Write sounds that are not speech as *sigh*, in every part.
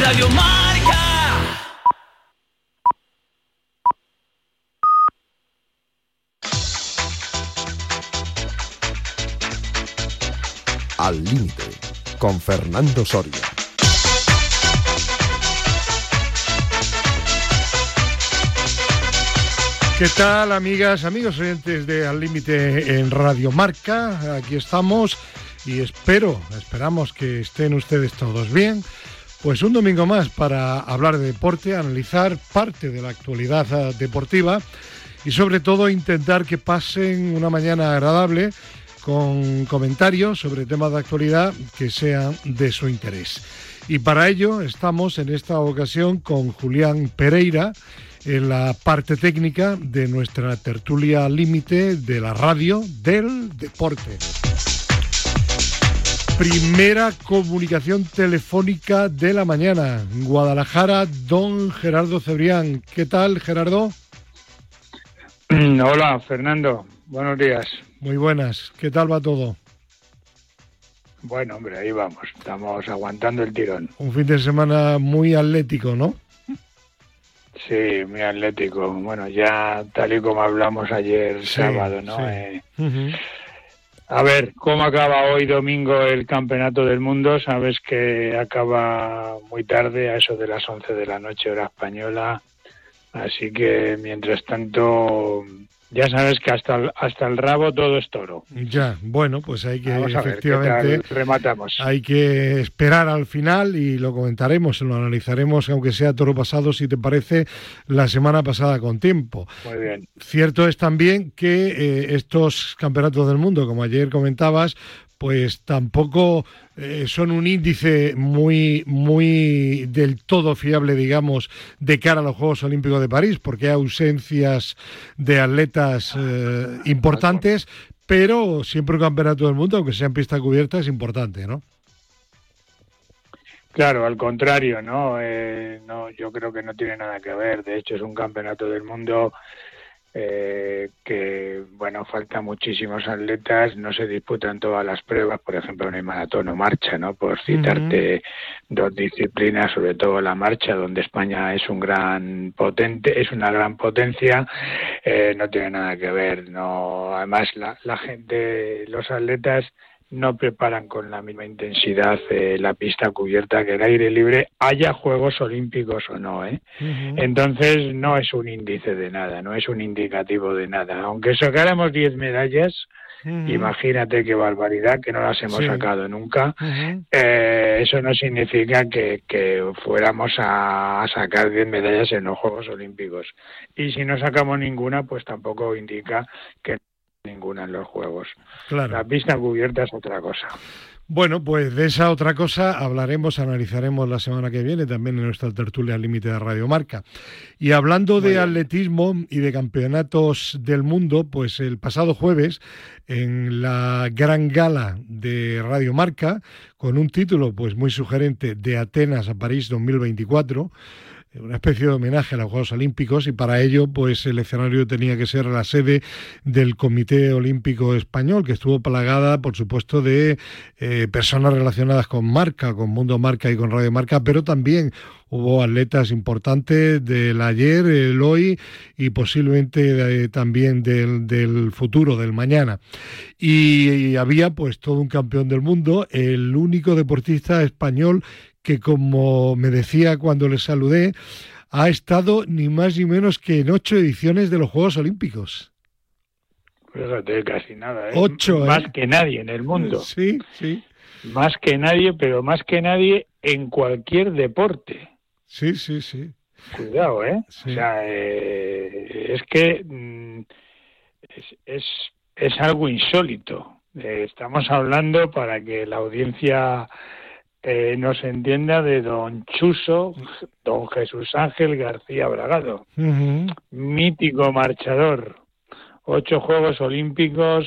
Radio Marca. Al límite con Fernando Soria. ¿Qué tal, amigas, amigos oyentes de Al Límite en Radio Marca? Aquí estamos y espero, esperamos que estén ustedes todos bien. Pues un domingo más para hablar de deporte, analizar parte de la actualidad eh, deportiva y sobre todo intentar que pasen una mañana agradable con comentarios sobre temas de actualidad que sean de su interés. Y para ello estamos en esta ocasión con Julián Pereira en la parte técnica de nuestra tertulia límite de la radio del deporte. Primera comunicación telefónica de la mañana. Guadalajara, don Gerardo Cebrián. ¿Qué tal, Gerardo? Hola, Fernando. Buenos días. Muy buenas. ¿Qué tal va todo? Bueno, hombre, ahí vamos. Estamos aguantando el tirón. Un fin de semana muy atlético, ¿no? Sí, muy atlético. Bueno, ya tal y como hablamos ayer Sí, sábado, ¿no? sí. Eh. A ver, ¿cómo acaba hoy domingo el Campeonato del Mundo? Sabes que acaba muy tarde, a eso de las 11 de la noche, hora española. Así que, mientras tanto, ya sabes que hasta el, hasta el rabo todo es toro. Ya, bueno, pues hay que Vamos ver efectivamente rematamos. hay que esperar al final y lo comentaremos, lo analizaremos, aunque sea toro pasado, si te parece, la semana pasada con tiempo. Muy bien. Cierto es también que eh, estos campeonatos del mundo, como ayer comentabas, pues tampoco eh, son un índice muy, muy del todo fiable, digamos, de cara a los Juegos Olímpicos de París, porque hay ausencias de atletas eh, importantes, pero siempre un campeonato del mundo, aunque sea en pista cubierta, es importante, ¿no? Claro, al contrario, ¿no? Eh, no, yo creo que no tiene nada que ver. De hecho, es un campeonato del mundo eh, que, bueno, falta muchísimos atletas, no se disputan todas las pruebas, por ejemplo, en el maratón o marcha, ¿no? Por citarte dos disciplinas, sobre todo la marcha, donde España es un gran potente, es una gran potencia, eh, no tiene nada que ver, no. Además, la, la gente, los atletas no preparan con la misma intensidad eh, la pista cubierta que el aire libre, haya Juegos Olímpicos o no, ¿eh? Entonces no es un índice de nada, no es un indicativo de nada. Aunque sacáramos 10 medallas, imagínate qué barbaridad que no las hemos Sí. sacado nunca. Eh, eso no significa que, que fuéramos a, a sacar 10 medallas en los Juegos Olímpicos. Y si no sacamos ninguna, pues tampoco indica que ninguna en los Juegos. Claro. La pista cubierta es otra cosa. Bueno, pues de esa otra cosa hablaremos, analizaremos la semana que viene también en nuestra tertulia al límite de Radio Marca. Y hablando de atletismo y de campeonatos del mundo, pues el pasado jueves en la gran gala de Radio Marca, con un título pues muy sugerente de Atenas a París 2024, una especie de homenaje a los Juegos Olímpicos y para ello pues el escenario tenía que ser la sede del Comité Olímpico Español que estuvo plagada por supuesto de eh, personas relacionadas con marca, con Mundo Marca y con Radio Marca, pero también hubo atletas importantes del ayer, el hoy y posiblemente eh, también del, del futuro, del mañana. Y, y había pues todo un campeón del mundo, el único deportista español que como me decía cuando le saludé, ha estado ni más ni menos que en ocho ediciones de los Juegos Olímpicos. Fíjate, casi nada. ¿eh? Ocho, ¿eh? Más que nadie en el mundo. Sí, sí, Más que nadie, pero más que nadie en cualquier deporte. Sí, sí, sí. Cuidado, ¿eh? Sí. O sea, eh, es que mm, es, es, es algo insólito. Eh, estamos hablando para que la audiencia eh, nos entienda de don Chuso, don Jesús Ángel García Bragado, mítico marchador, ocho Juegos Olímpicos,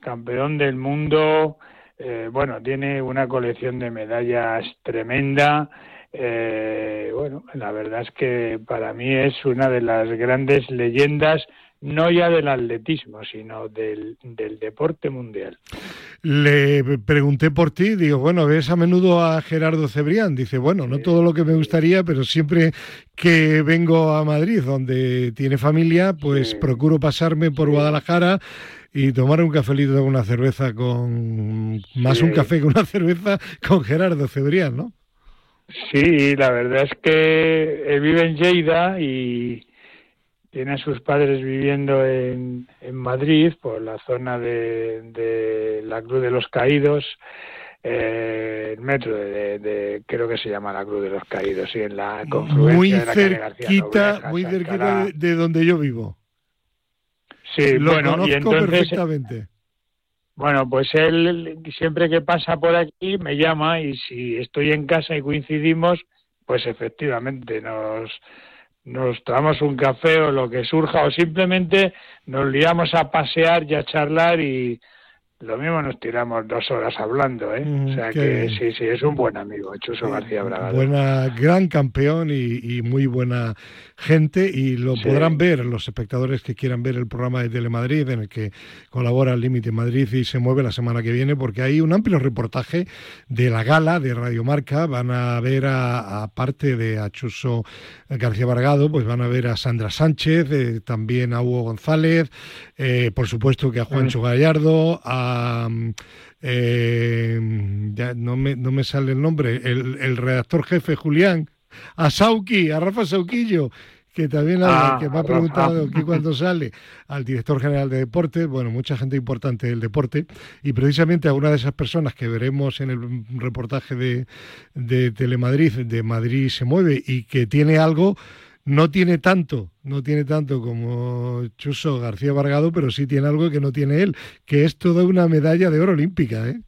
campeón del mundo, eh, bueno, tiene una colección de medallas tremenda. Eh, bueno, la verdad es que para mí es una de las grandes leyendas, no ya del atletismo, sino del, del deporte mundial. Le pregunté por ti, digo, bueno, ves a menudo a Gerardo Cebrián. Dice, bueno, no todo lo que me gustaría, pero siempre que vengo a Madrid, donde tiene familia, pues procuro pasarme por Guadalajara y tomar un cafelito con una cerveza con más un café que una *laughs* cerveza con Gerardo Cebrián, ¿no? Sí, la verdad es que él vive en Lleida y tiene a sus padres viviendo en, en Madrid, por la zona de, la Cruz de los Caídos, eh, el metro de, creo que se llama la Cruz de los Caídos, sí, en la confluencia muy de la cerquita, muy cerquita de, donde yo vivo. Sí, Lo bueno, conozco y entonces, perfectamente. Bueno, pues él siempre que pasa por aquí me llama y si estoy en casa y coincidimos, pues efectivamente nos nos tomamos un café o lo que surja o simplemente nos liamos a pasear y a charlar y lo mismo nos tiramos dos horas hablando, ¿eh? o sea que sí, sí, es un buen amigo, Chuso García Braga. Buena, gran campeón y, muy buena gente y lo podrán ver los espectadores que quieran ver el programa de Telemadrid en el que colabora el Límite Madrid y se mueve la semana que viene porque hay un amplio reportaje de la gala de Radio Marca, van a ver a, parte de Achuso García Vargado, pues van a ver a Sandra Sánchez, eh, también a Hugo González, eh, por supuesto que a Juancho Gallardo, a eh, ya no me, no me sale el nombre, el, redactor jefe Julián, a Sauki, a Rafa Sauquillo, que también ah, que me ha preguntado aquí cuando sale, al director general de deporte, bueno, mucha gente importante del deporte, y precisamente a una de esas personas que veremos en el reportaje de, de Telemadrid, de Madrid se mueve, y que tiene algo no tiene tanto, no tiene tanto como Chuso García Vargado, pero sí tiene algo que no tiene él, que es toda una medalla de oro olímpica, ¿eh?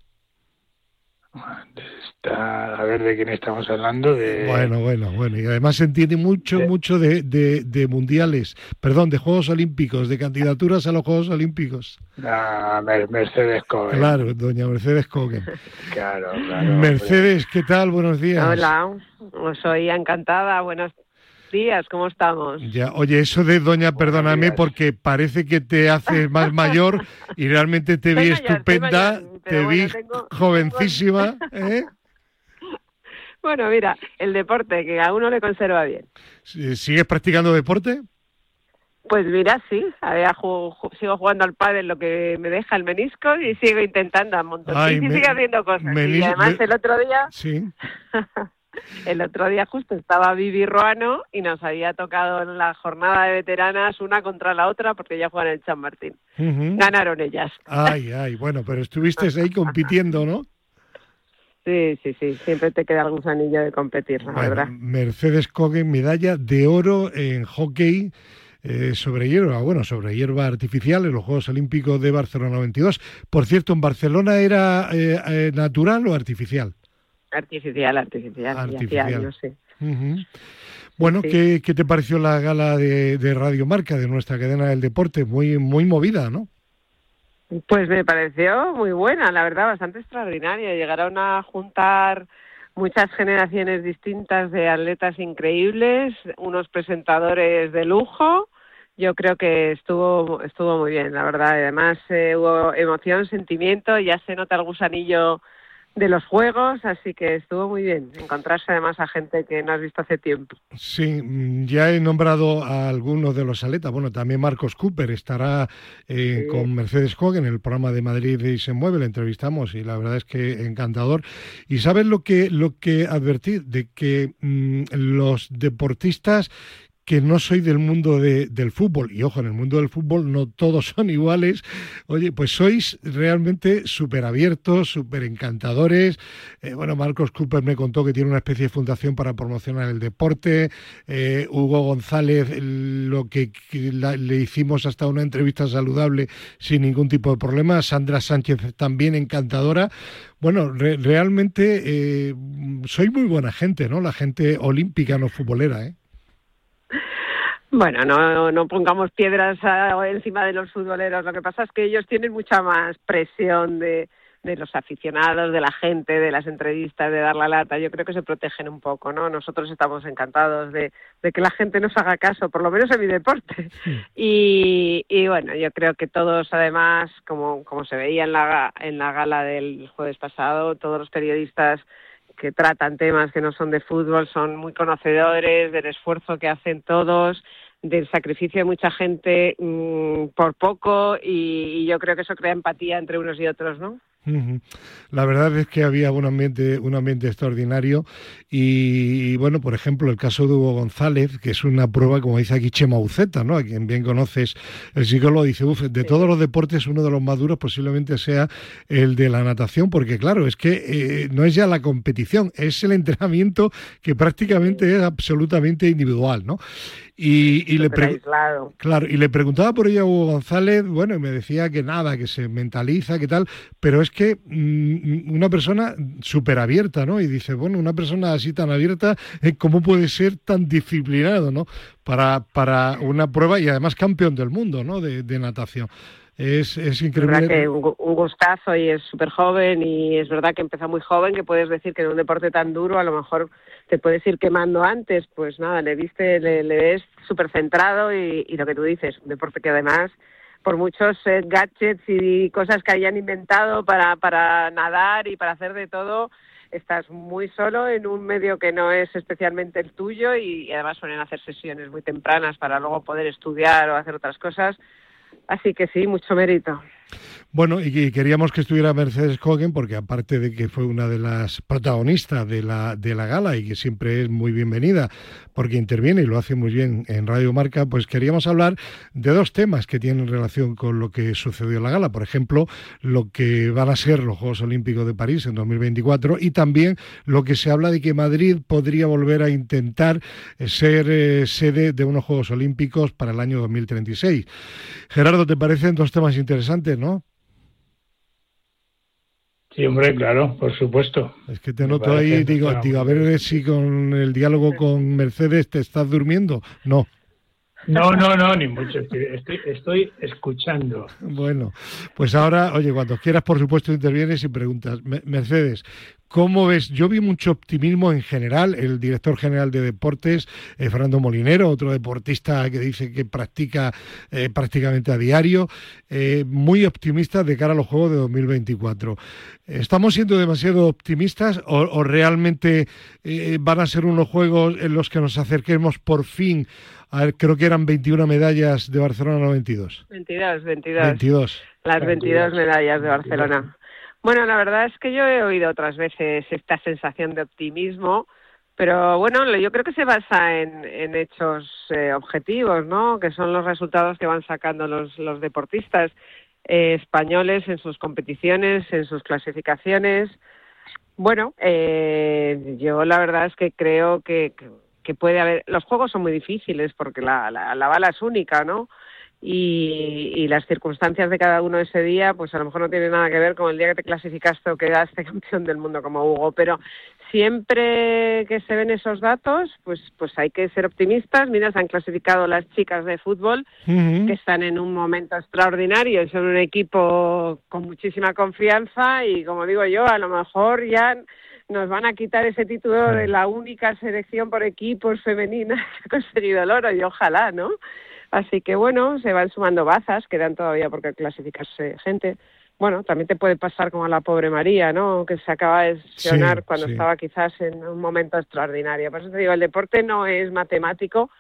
Está, a ver de quién estamos hablando. De... Bueno, bueno, bueno. Y además se entiende mucho, mucho de, de, mundiales, perdón, de Juegos Olímpicos, de candidaturas a los Juegos Olímpicos. Ah, Mercedes Cogen. Claro, doña Mercedes Cogen. *laughs* claro, claro. Mercedes, ¿qué tal? Buenos días. Hola, soy encantada. Buenos días, ¿cómo estamos? Ya, oye, eso de doña, perdóname, porque parece que te hace más mayor y realmente te vi estupenda, te vi jovencísima. ¿eh? *laughs* Bueno, mira, el deporte, que a uno le conserva bien. ¿Sigues practicando deporte? Pues mira, sí, sigo jugando al padre lo que me deja el menisco y sigo intentando a montón. y sigo haciendo cosas. y además el otro día... Sí. *laughs* El otro día justo estaba Vivi Ruano y nos había tocado en la jornada de veteranas una contra la otra porque ya juegan el San Martín. Ganaron ellas. Ay, ay, bueno, pero estuviste ahí compitiendo, ¿no? Sí, sí, sí, siempre te queda algún anillo de competir, la verdad. Mercedes Cogen, medalla de oro en hockey eh, sobre hierba, bueno, sobre hierba artificial en los Juegos Olímpicos de Barcelona 92. Por cierto, ¿en Barcelona era eh, eh, natural o artificial? Artificial, artificial. artificial. Bueno, ¿qué, te pareció la gala de, Radio Marca, de nuestra cadena del deporte? Muy, muy movida, ¿no? Pues me pareció muy buena, la verdad, bastante extraordinaria. Llegaron a juntar muchas generaciones distintas de atletas increíbles, unos presentadores de lujo. Yo creo que estuvo estuvo muy bien, la verdad. Además eh, hubo emoción, sentimiento, ya se nota el gusanillo de los juegos, así que estuvo muy bien encontrarse además a gente que no has visto hace tiempo. Sí, mm, ya he nombrado a algunos de los atletas, bueno, también Marcos Cooper estará eh, con Mercedes Cogen en el programa de Madrid y se mueve, le entrevistamos y la verdad es que encantador. Y sabes lo que lo que advertí de que mm, los deportistas que no soy del mundo del fútbol, y ojo, en el mundo del fútbol no todos son iguales, oye, pues sois realmente súper abiertos, súper encantadores. Eh, bueno, Marcos Cooper me contó que tiene una especie de fundación para promocionar el deporte. Eh, Hugo González, lo que, le hicimos hasta una entrevista saludable sin ningún tipo de problema. Sandra Sánchez también encantadora. Bueno, realmente eh, soy muy buena gente, ¿no? La gente olímpica, no futbolera, ¿eh? Bueno, no, no pongamos piedras encima de los futboleros. Lo que pasa es que ellos tienen mucha más presión de, de los aficionados, de la gente, de las entrevistas, de dar la lata, yo creo que se protegen un poco, ¿no? Nosotros estamos encantados de, que la gente nos haga caso, por lo menos en mi deporte. Y, y, bueno, yo creo que todos, además, como, como se veía en la, en la gala del jueves pasado, todos los periodistas que tratan temas que no son de fútbol son muy conocedores del esfuerzo que hacen todos del sacrificio de mucha gente mm, por poco y, y, yo creo que eso crea empatía entre unos y otros, ¿no? La verdad es que había un ambiente, un ambiente extraordinario y, bueno, por ejemplo, el caso de Hugo González, que es una prueba, como dice aquí Chema Uceta, ¿no? A quien bien conoces, el psicólogo dice, Uf, de todos los deportes uno de los más duros posiblemente sea el de la natación, porque claro, es que eh, no es ya la competición, es el entrenamiento que prácticamente es absolutamente individual, ¿no? Y, le claro, y le preguntaba por ella a Hugo González, bueno, y me decía que nada, que se mentaliza, que tal, pero es que mm, una persona súper abierta, ¿no? Y dice, bueno, una persona así tan abierta, eh, ¿cómo puede ser tan disciplinado, ¿no? Para, para una prueba y además campeón del mundo, ¿no? De, natación. Es, es increíble. Es verdad que un, gustazo y es súper joven y es verdad que empieza muy joven, que puedes decir que en un deporte tan duro a lo mejor te puedes ir quemando antes, pues nada, le viste, le, ves súper centrado y, lo que tú dices, un deporte que además por muchos eh, gadgets y cosas que hayan inventado para, para nadar y para hacer de todo, estás muy solo en un medio que no es especialmente el tuyo y, además suelen hacer sesiones muy tempranas para luego poder estudiar o hacer otras cosas. Así que sí, mucho mérito. Bueno, y queríamos que estuviera Mercedes Cogen porque aparte de que fue una de las protagonistas de la, de la gala y que siempre es muy bienvenida porque interviene y lo hace muy bien en Radio Marca, pues queríamos hablar de dos temas que tienen relación con lo que sucedió en la gala. Por ejemplo, lo que van a ser los Juegos Olímpicos de París en 2024 y también lo que se habla de que Madrid podría volver a intentar eh, ser eh, sede de unos Juegos Olímpicos para el año 2036. Gerardo, ¿te parecen dos temas interesantes, no? Sí, hombre, claro, por supuesto. Es que te noto ahí, digo, digo, a ver si con el diálogo con Mercedes te estás durmiendo. No. No, no, no, ni mucho. Estoy, escuchando. Bueno, pues ahora, oye, cuando quieras, por supuesto, intervienes y preguntas. Mercedes, ¿Cómo ves? Yo vi mucho optimismo en general. El director general de deportes, eh, Fernando Molinero, otro deportista que dice que practica eh, prácticamente a diario, eh, muy optimista de cara a los Juegos de 2024. ¿Estamos siendo demasiado optimistas o, realmente van a ser unos Juegos en los que nos acerquemos por fin? A ver, creo que eran 21 medallas de Barcelona, no 22. 22, 22. 22. Las 22 medallas de Barcelona. Bueno, la verdad es que yo he oído otras veces esta sensación de optimismo, pero bueno, yo creo que se basa en, hechos eh, objetivos, ¿no? Que son los resultados que van sacando los, los deportistas eh, españoles en sus competiciones, en sus clasificaciones. Bueno, eh, yo la verdad es que creo que, que, puede haber. Los juegos son muy difíciles porque la, la, la bala es única, ¿no? y, las circunstancias de cada uno ese día, pues a lo mejor no tiene nada que ver con el día que te clasificaste o quedaste *laughs* campeón del mundo como Hugo, pero siempre que se ven esos datos, pues, pues hay que ser optimistas. Mira, se han clasificado las chicas de fútbol, que están en un momento extraordinario y son un equipo con muchísima confianza y como digo yo, a lo mejor ya nos van a quitar ese título de la única selección por equipos femenina *laughs* que ha conseguido el oro y ojalá, ¿no? Así que bueno, se van sumando bazas, quedan todavía por clasificarse gente. Bueno, también te puede pasar como a la pobre María, ¿no? Que se acaba de lesionar cuando estaba quizás en un momento extraordinario. Por eso te digo, el deporte no es matemático,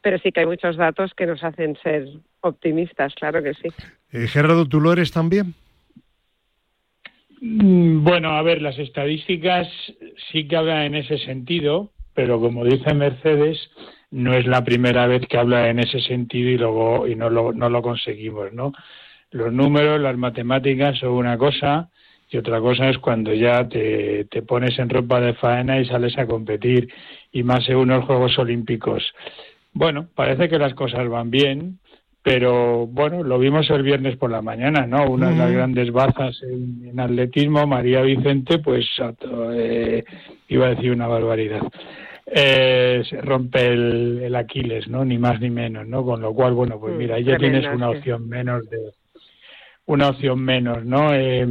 pero sí que hay muchos datos que nos hacen ser optimistas, claro que sí. Eh, Gerardo, ¿tú lo eres también? Mm, bueno, a ver, las estadísticas sí que hablan en ese sentido, pero como dice Mercedes, no es la primera vez que habla en ese sentido y luego y no lo, no lo conseguimos, ¿no? Los números, las matemáticas son una cosa y otra cosa es cuando ya te, te pones en ropa de faena y sales a competir y más según los Juegos Olímpicos. Bueno, parece que las cosas van bien, pero bueno, lo vimos el viernes por la mañana, ¿no? Una de las grandes bazas en, atletismo, María Vicente, pues eh, iba a decir una barbaridad eh, se rompe el, Aquiles, ¿no? Ni más ni menos, ¿no? Con lo cual, bueno, pues mm, mira, ya tienes una opción menos de una opción menos, ¿no? Eh,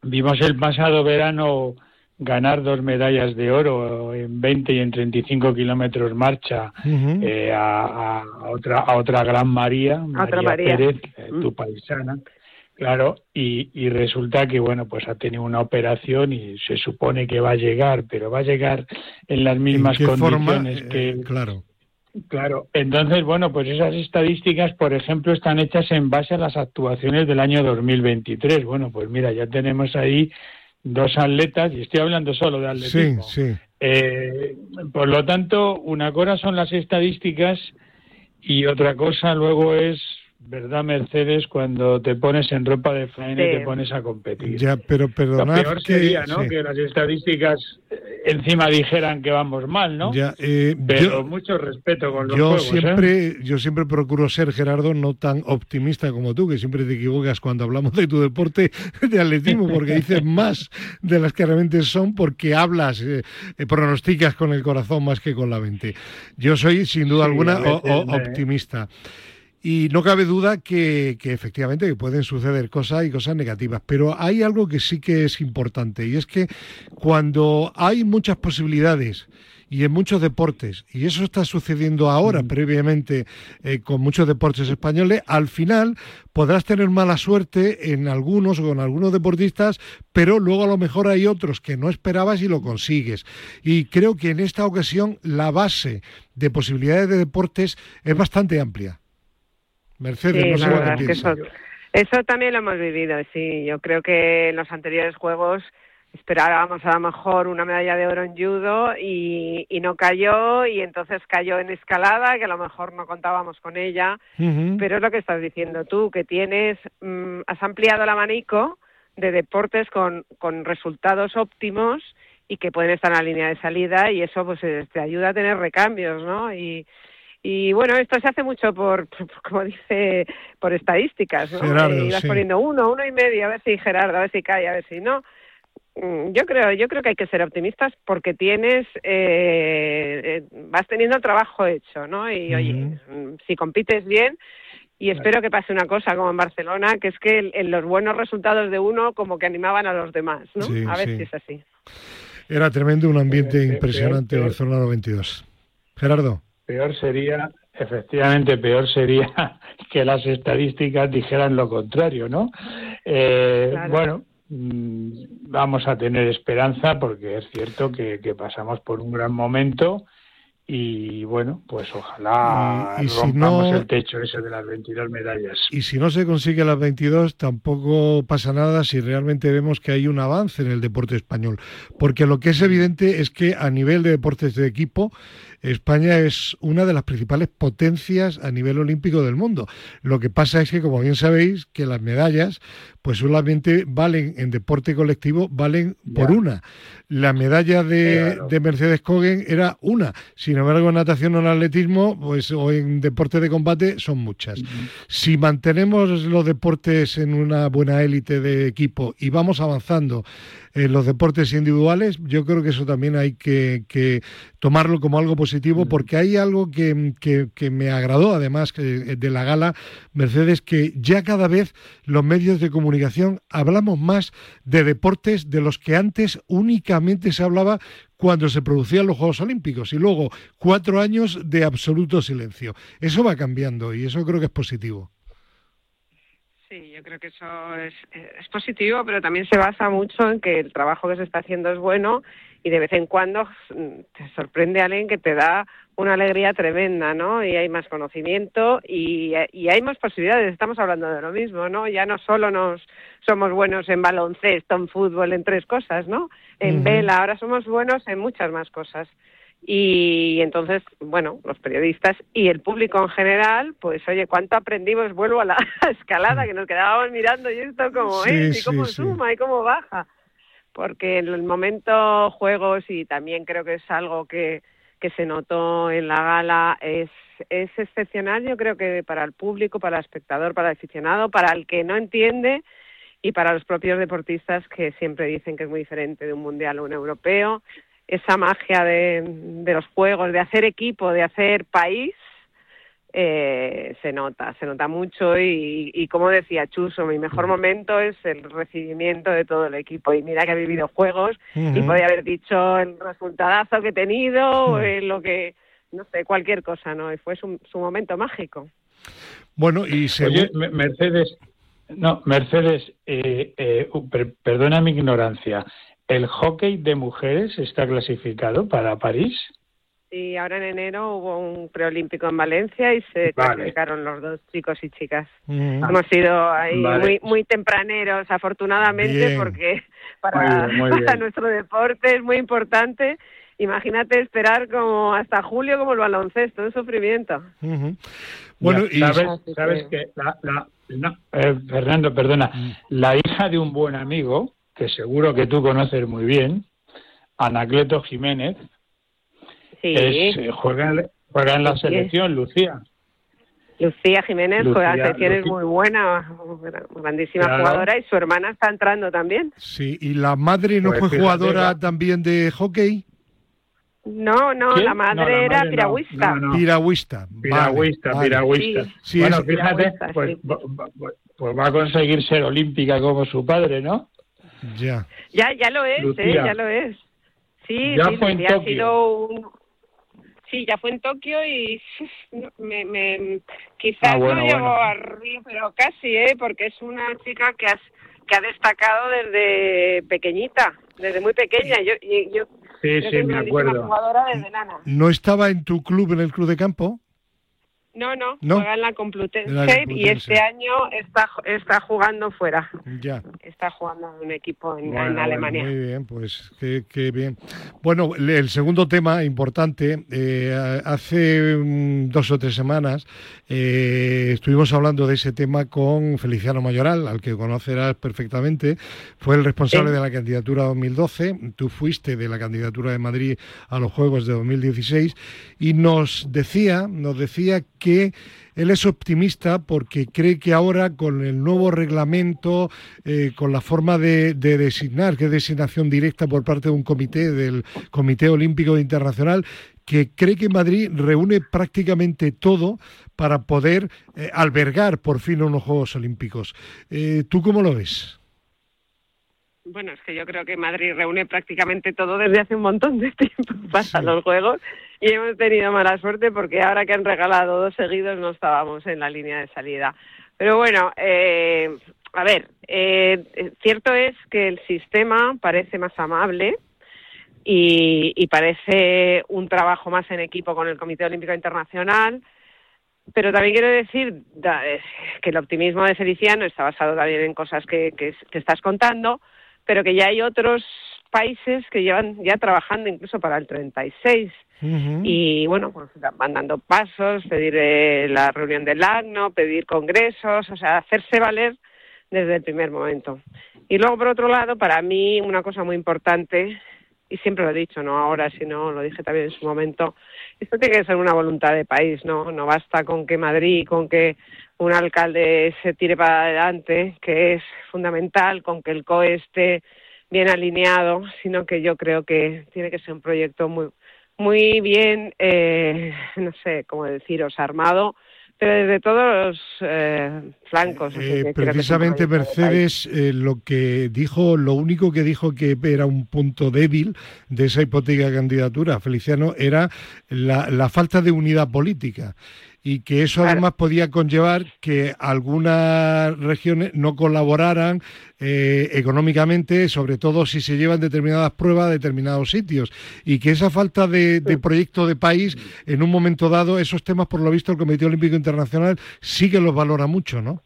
vimos el pasado verano ganar dos medallas de oro en 20 y en 35 kilómetros marcha eh, a, otra a otra gran María, María, Pérez, eh, tu paisana, claro, y, y, resulta que bueno pues ha tenido una operación y se supone que va a llegar, pero va a llegar en las mismas condiciones que eh, claro. Claro, entonces, bueno, pues esas estadísticas, por ejemplo, están hechas en base a las actuaciones del año 2023. Bueno, pues mira, ya tenemos ahí dos atletas, y estoy hablando solo de atletismo. Sí, sí. Eh, por lo tanto, una cosa son las estadísticas y otra cosa luego es ¿verdad, Mercedes? Cuando te pones en ropa de faena y te pones a competir. Ya, pero perdonad Lo peor sería, ¿no? Que las estadísticas eh, encima dijeran que vamos mal, ¿no? Ya, eh, pero mucho respeto con los yo juegos, ¿eh? siempre, Yo siempre procuro ser, Gerardo, no tan optimista como tú, que siempre te equivocas cuando hablamos de tu deporte de atletismo, porque dices *laughs* más de las que realmente son, porque hablas, pronosticas con el corazón más que con la mente. Yo soy, sin duda alguna, optimista. Y no cabe duda que, efectivamente que pueden suceder cosas y cosas negativas, pero hay algo que sí que es importante y es que cuando hay muchas posibilidades y en muchos deportes, y eso está sucediendo ahora, mm. previamente, eh, con muchos deportes españoles, al final podrás tener mala suerte en algunos o con algunos deportistas, pero luego a lo mejor hay otros que no esperabas y lo consigues. Y creo que en esta ocasión la base de posibilidades de deportes es bastante amplia. Mercedes, eso, eso también lo hemos vivido, sí. Yo creo que en los anteriores Juegos esperábamos a lo mejor una medalla de oro en judo y, no cayó y entonces cayó en escalada que a lo mejor no contábamos con ella. Pero es lo que estás diciendo tú que tienes mm, has ampliado el abanico de deportes con, con resultados óptimos y que pueden estar en la línea de salida y eso pues te ayuda a tener recambios no y y bueno, esto se hace mucho *laughs* por, como dice, por estadísticas, ¿no? Gerardo, eh, ibas poniendo uno, uno y medio, a ver si Gerardo, a ver si cae, a ver si no. Mm, yo creo, yo creo que hay que ser optimistas porque tienes, eh, eh vas teniendo el trabajo hecho, ¿no? Y oye, mm, si compites bien, y espero que pase una cosa como en Barcelona, que es que los buenos resultados de uno como que animaban a los demás, ¿no? a ver si es así. Era tremendo, un ambiente impresionante Barcelona 92. Gerardo. Peor sería, efectivamente, peor sería *laughs* que las estadísticas dijeran lo contrario, ¿no? Eh, bueno, mm, vamos a tener esperanza porque es cierto que, pasamos por un gran momento y bueno, pues ojalá y, rompamos el techo ese de las 22 medallas. Y si no se consigue las 22, tampoco pasa nada si realmente vemos que hay un avance en el deporte español. Porque lo que es evidente es que a nivel de deportes de equipo, España es una de las principales potencias a nivel olímpico del mundo. Lo que pasa es que, como bien sabéis, que las medallas, pues solamente valen en deporte colectivo, valen por una. La medalla de, Mercedes Cogen era una. Sin embargo, en natación o en atletismo, pues, o en deporte de combate, son muchas. Si mantenemos los deportes en una buena élite de equipo y vamos avanzando en los deportes individuales, yo creo que eso también hay que, tomarlo como algo positivo, porque hay algo que, que, me agradó, además de la gala, Mercedes, que ya cada vez los medios de comunicación hablamos más de deportes de los que antes únicamente se hablaba cuando se producían los Juegos Olímpicos y luego cuatro años de absoluto silencio. Eso va cambiando y eso creo que es positivo. Sí, yo creo que eso es, es positivo, pero también se basa mucho en que el trabajo que se está haciendo es bueno y de vez en cuando mm, te sorprende alguien que te da una alegría tremenda, ¿no? Y hay más conocimiento y, y, hay más posibilidades. Estamos hablando de lo mismo, ¿no? Ya no solo nos somos buenos en baloncesto, en fútbol, en tres cosas, ¿no? En vela, ahora somos buenos en muchas más cosas. Y entonces, bueno, los periodistas y el público en general, pues oye, ¿cuánto aprendimos? Vuelvo a la *laughs* escalada que nos quedábamos mirando y esto cómo es, y cómo suma y cómo baja. Porque en el momento juegos, y también creo que es algo que, que se notó en la gala, es, es excepcional, yo creo que para el público, para el espectador, para el aficionado, para el que no entiende y para los propios deportistas que siempre dicen que es muy diferente de un mundial o un europeo esa magia de, de los juegos, de hacer equipo, de hacer país, eh, se nota, se nota mucho. Y, y, como decía Chuso, mi mejor momento es el recibimiento de todo el equipo. Y mira que ha vivido juegos y podía haber dicho el resultadazo que he tenido, lo que, no sé, cualquier cosa, ¿no? Y fue su, momento mágico. Bueno, y Oye, Mercedes, no, Mercedes, eh, eh, perdona mi ignorancia, ¿el hockey de mujeres está clasificado para París? Y ahora en enero hubo un preolímpico en Valencia y se clasificaron los dos chicos y chicas. Hemos sido ahí muy muy tempraneros, afortunadamente, porque para, *laughs* nuestro deporte es muy importante. Imagínate esperar como hasta julio como el baloncesto, es sufrimiento. Bueno, y sabes, que la, eh, Fernando, perdona, mm. la hija de un buen amigo, que seguro que tú conoces muy bien, Anacleto Jiménez, eh, juega, en la selección, Lucía. Lucía Jiménez juega en la selección, es muy buena, grandísima jugadora y su hermana está entrando también. Sí, ¿y la madre no pues fue jugadora también de hockey? No, no, la madre era piragüista. Piragüista. Piragüista, piragüista. bueno, fíjate, pues, pues, va a conseguir ser olímpica como su padre, ¿no? Ya. Ya, ya lo es, ¿eh? Ya lo es. Sí, ya sí, fue en ha sido un, Sí, ya fue en Tokio y *laughs* me, me quizás ah, no llegó arriba, pero casi, ¿eh? Porque es una chica que, has, que ha destacado desde pequeñita, desde muy pequeña. Yo, yo, sí, sí, me acuerdo. Jugadora desde nana. ¿No estaba en tu club, en el club de campo? No, no, juega en la Complutense, y este año está, está jugando fuera. Ya. Está jugando en un equipo en, Alemania. muy bien, pues qué, bien. Bueno, el segundo tema importante, eh, hace mm, dos o tres semanas eh, estuvimos hablando de ese tema con Feliciano Mayoral, al que conocerás perfectamente. Fue el responsable de la candidatura 2012, tú fuiste de la candidatura de Madrid a los Juegos de 2016 y nos decía, nos decía que él es optimista porque cree que ahora con el nuevo reglamento, eh, con la forma de, designar, que es designación directa por parte de un comité, del Comité Olímpico Internacional, que cree que Madrid reúne prácticamente todo para poder eh, albergar por fin unos Juegos Olímpicos. Eh, ¿Tú cómo lo ves? Bueno, es que yo creo que Madrid reúne prácticamente todo desde hace un montón de tiempo para los Juegos y hemos tenido mala suerte porque ahora que han regalado dos seguidos no estábamos en la línea de salida. Pero bueno, eh, a ver, eh, cierto es que el sistema parece más amable y, y parece un trabajo más en equipo con el Comité Olímpico Internacional pero también quiero decir que el optimismo de Feliciano está basado también en cosas que, que, que, estás contando, pero que ya hay otros países que llevan ya trabajando incluso para el 36 y bueno, pues van dando pasos, pedir eh, la reunión del ACNO, pedir congresos, o sea, hacerse valer desde el primer momento. Y luego, por otro lado, para mí una cosa muy importante, y siempre lo he dicho, no ahora, sino lo dije también en su momento, esto tiene que ser una voluntad de país, ¿no? No basta con que Madrid, con que un alcalde se tire para adelante, que es fundamental, con que el COE esté bien alineado, sino que yo creo que tiene que ser un proyecto muy muy bien, eh, no sé cómo deciros, armado, pero desde todos los eh, flancos. Eh, precisamente Mercedes lo que dijo, lo único que dijo que era un punto débil de esa hipotética candidatura, Feliciano, era la, la falta de unidad política y que eso además podía conllevar que algunas regiones no colaboraran eh, económicamente, sobre todo si se llevan determinadas pruebas a determinados sitios, y que esa falta de, proyecto de país, en un momento dado, esos temas, por lo visto, el Comité Olímpico Internacional sí que los valora mucho, ¿no?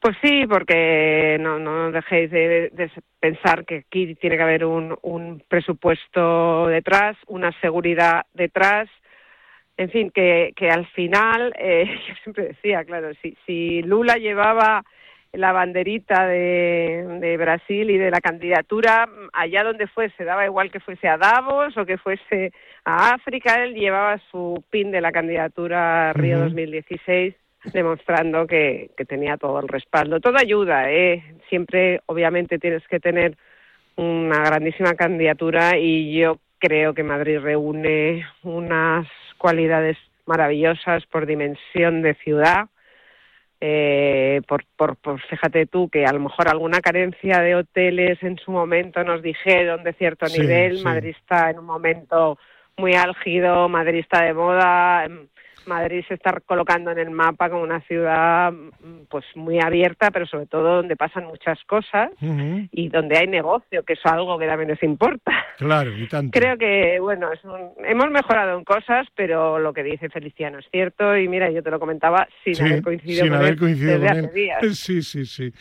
Pues sí, porque no, no dejéis de, pensar que aquí tiene que haber un, un presupuesto detrás, una seguridad detrás, en fin, que, que al final, eh, *laughs* yo siempre decía, claro, si, si Lula llevaba la banderita de, de, Brasil y de la candidatura, allá donde fuese, daba igual que fuese a Davos o que fuese a África, él llevaba su pin de la candidatura Río 2016 demostrando que, que tenía todo el respaldo. Todo ayuda, ¿eh? Siempre, obviamente, tienes que tener una grandísima candidatura y yo creo que Madrid reúne unas cualidades maravillosas por dimensión de ciudad. Eh, por, por, por, fíjate tú que a lo mejor alguna carencia de hoteles en su momento nos dijeron de cierto nivel, Madrid está en un momento muy álgido, Madrid está de moda, em, Madrid se está colocando en el mapa como una ciudad pues muy abierta, pero sobre todo donde pasan muchas cosas y donde hay negocio, que es algo que también les importa. Claro, y tanto. Creo que, bueno, hemos mejorado en cosas, pero lo que dice Feliciano es cierto y mira, yo te lo comentaba sin haber coincidido sin con haber él coincidido desde con hace él. días. *laughs* Sí, sí, sí,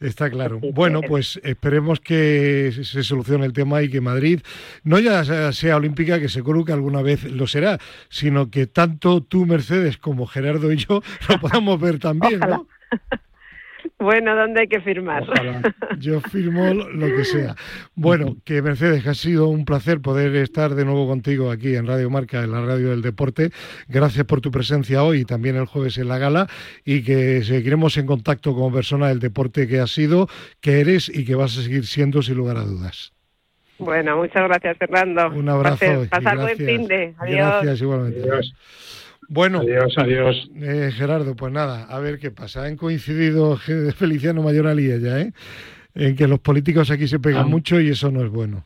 está claro. Bueno, pues esperemos que se solucione el tema y que Madrid no ya sea olímpica, que seguro que alguna vez lo será, sino que tanto tú Mercedes como Gerardo y yo lo *laughs* podamos ver también, Ojalá. ¿no? Bueno, ¿dónde hay que firmar? Yo firmo lo que sea. Bueno, que Mercedes, que ha sido un placer poder estar de nuevo contigo aquí en Radio Marca, en la radio del deporte. Gracias por tu presencia hoy y también el jueves en la gala y que seguiremos en contacto como persona del deporte que has sido, que eres y que vas a seguir siendo sin lugar a dudas. Bueno, muchas gracias, Fernando. Un abrazo. y Pasar buen fin de. Adiós. Gracias, igualmente. Adiós. Bueno, Adiós, adiós. eh, Gerardo, pues nada, a ver qué pasa. Han coincidido *laughs* Feliciano Mayoral y ella, ¿eh? En que los políticos aquí se pegan Ah. mucho y eso no es bueno.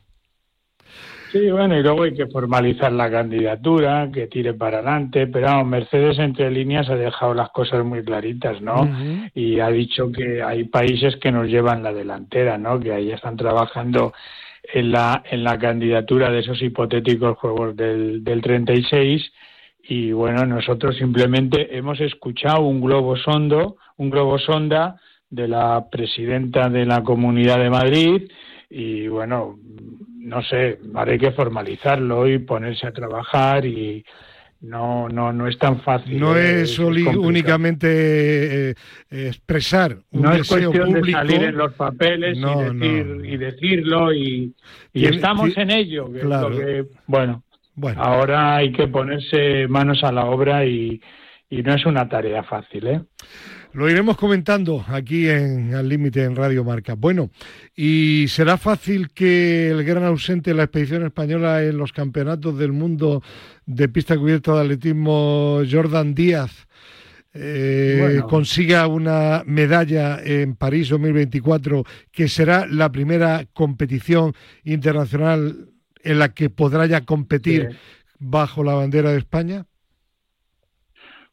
Sí, bueno, y luego hay que formalizar la candidatura, que tire para adelante, pero vamos, Mercedes entre líneas ha dejado las cosas muy claritas, ¿no? Y ha dicho que hay países que nos llevan la delantera, ¿no? Que ahí están trabajando en la, en la candidatura de esos hipotéticos juegos del, del 36 y bueno, nosotros simplemente hemos escuchado un globo sondo, un globo sonda de la presidenta de la Comunidad de Madrid y bueno, no sé, habrá que formalizarlo y ponerse a trabajar y no no no es tan fácil. No eh, es complicado. únicamente eh, expresar un no es cuestión público. de salir en los papeles No, y, decir, no. y decirlo y, y estamos en ello. que es Claro. lo que- bueno, Bueno, ahora hay que ponerse manos a la obra y, y no es una tarea fácil, ¿eh? lo iremos comentando aquí en Al Límite en Radio Marca. Bueno, ¿y será fácil que el gran ausente de la expedición española en los campeonatos del mundo de pista cubierta de atletismo, Jordan Díaz, eh, Bueno. consiga una medalla en París 2024, que será la primera competición internacional en la que podrá ya competir Sí. bajo la bandera de España?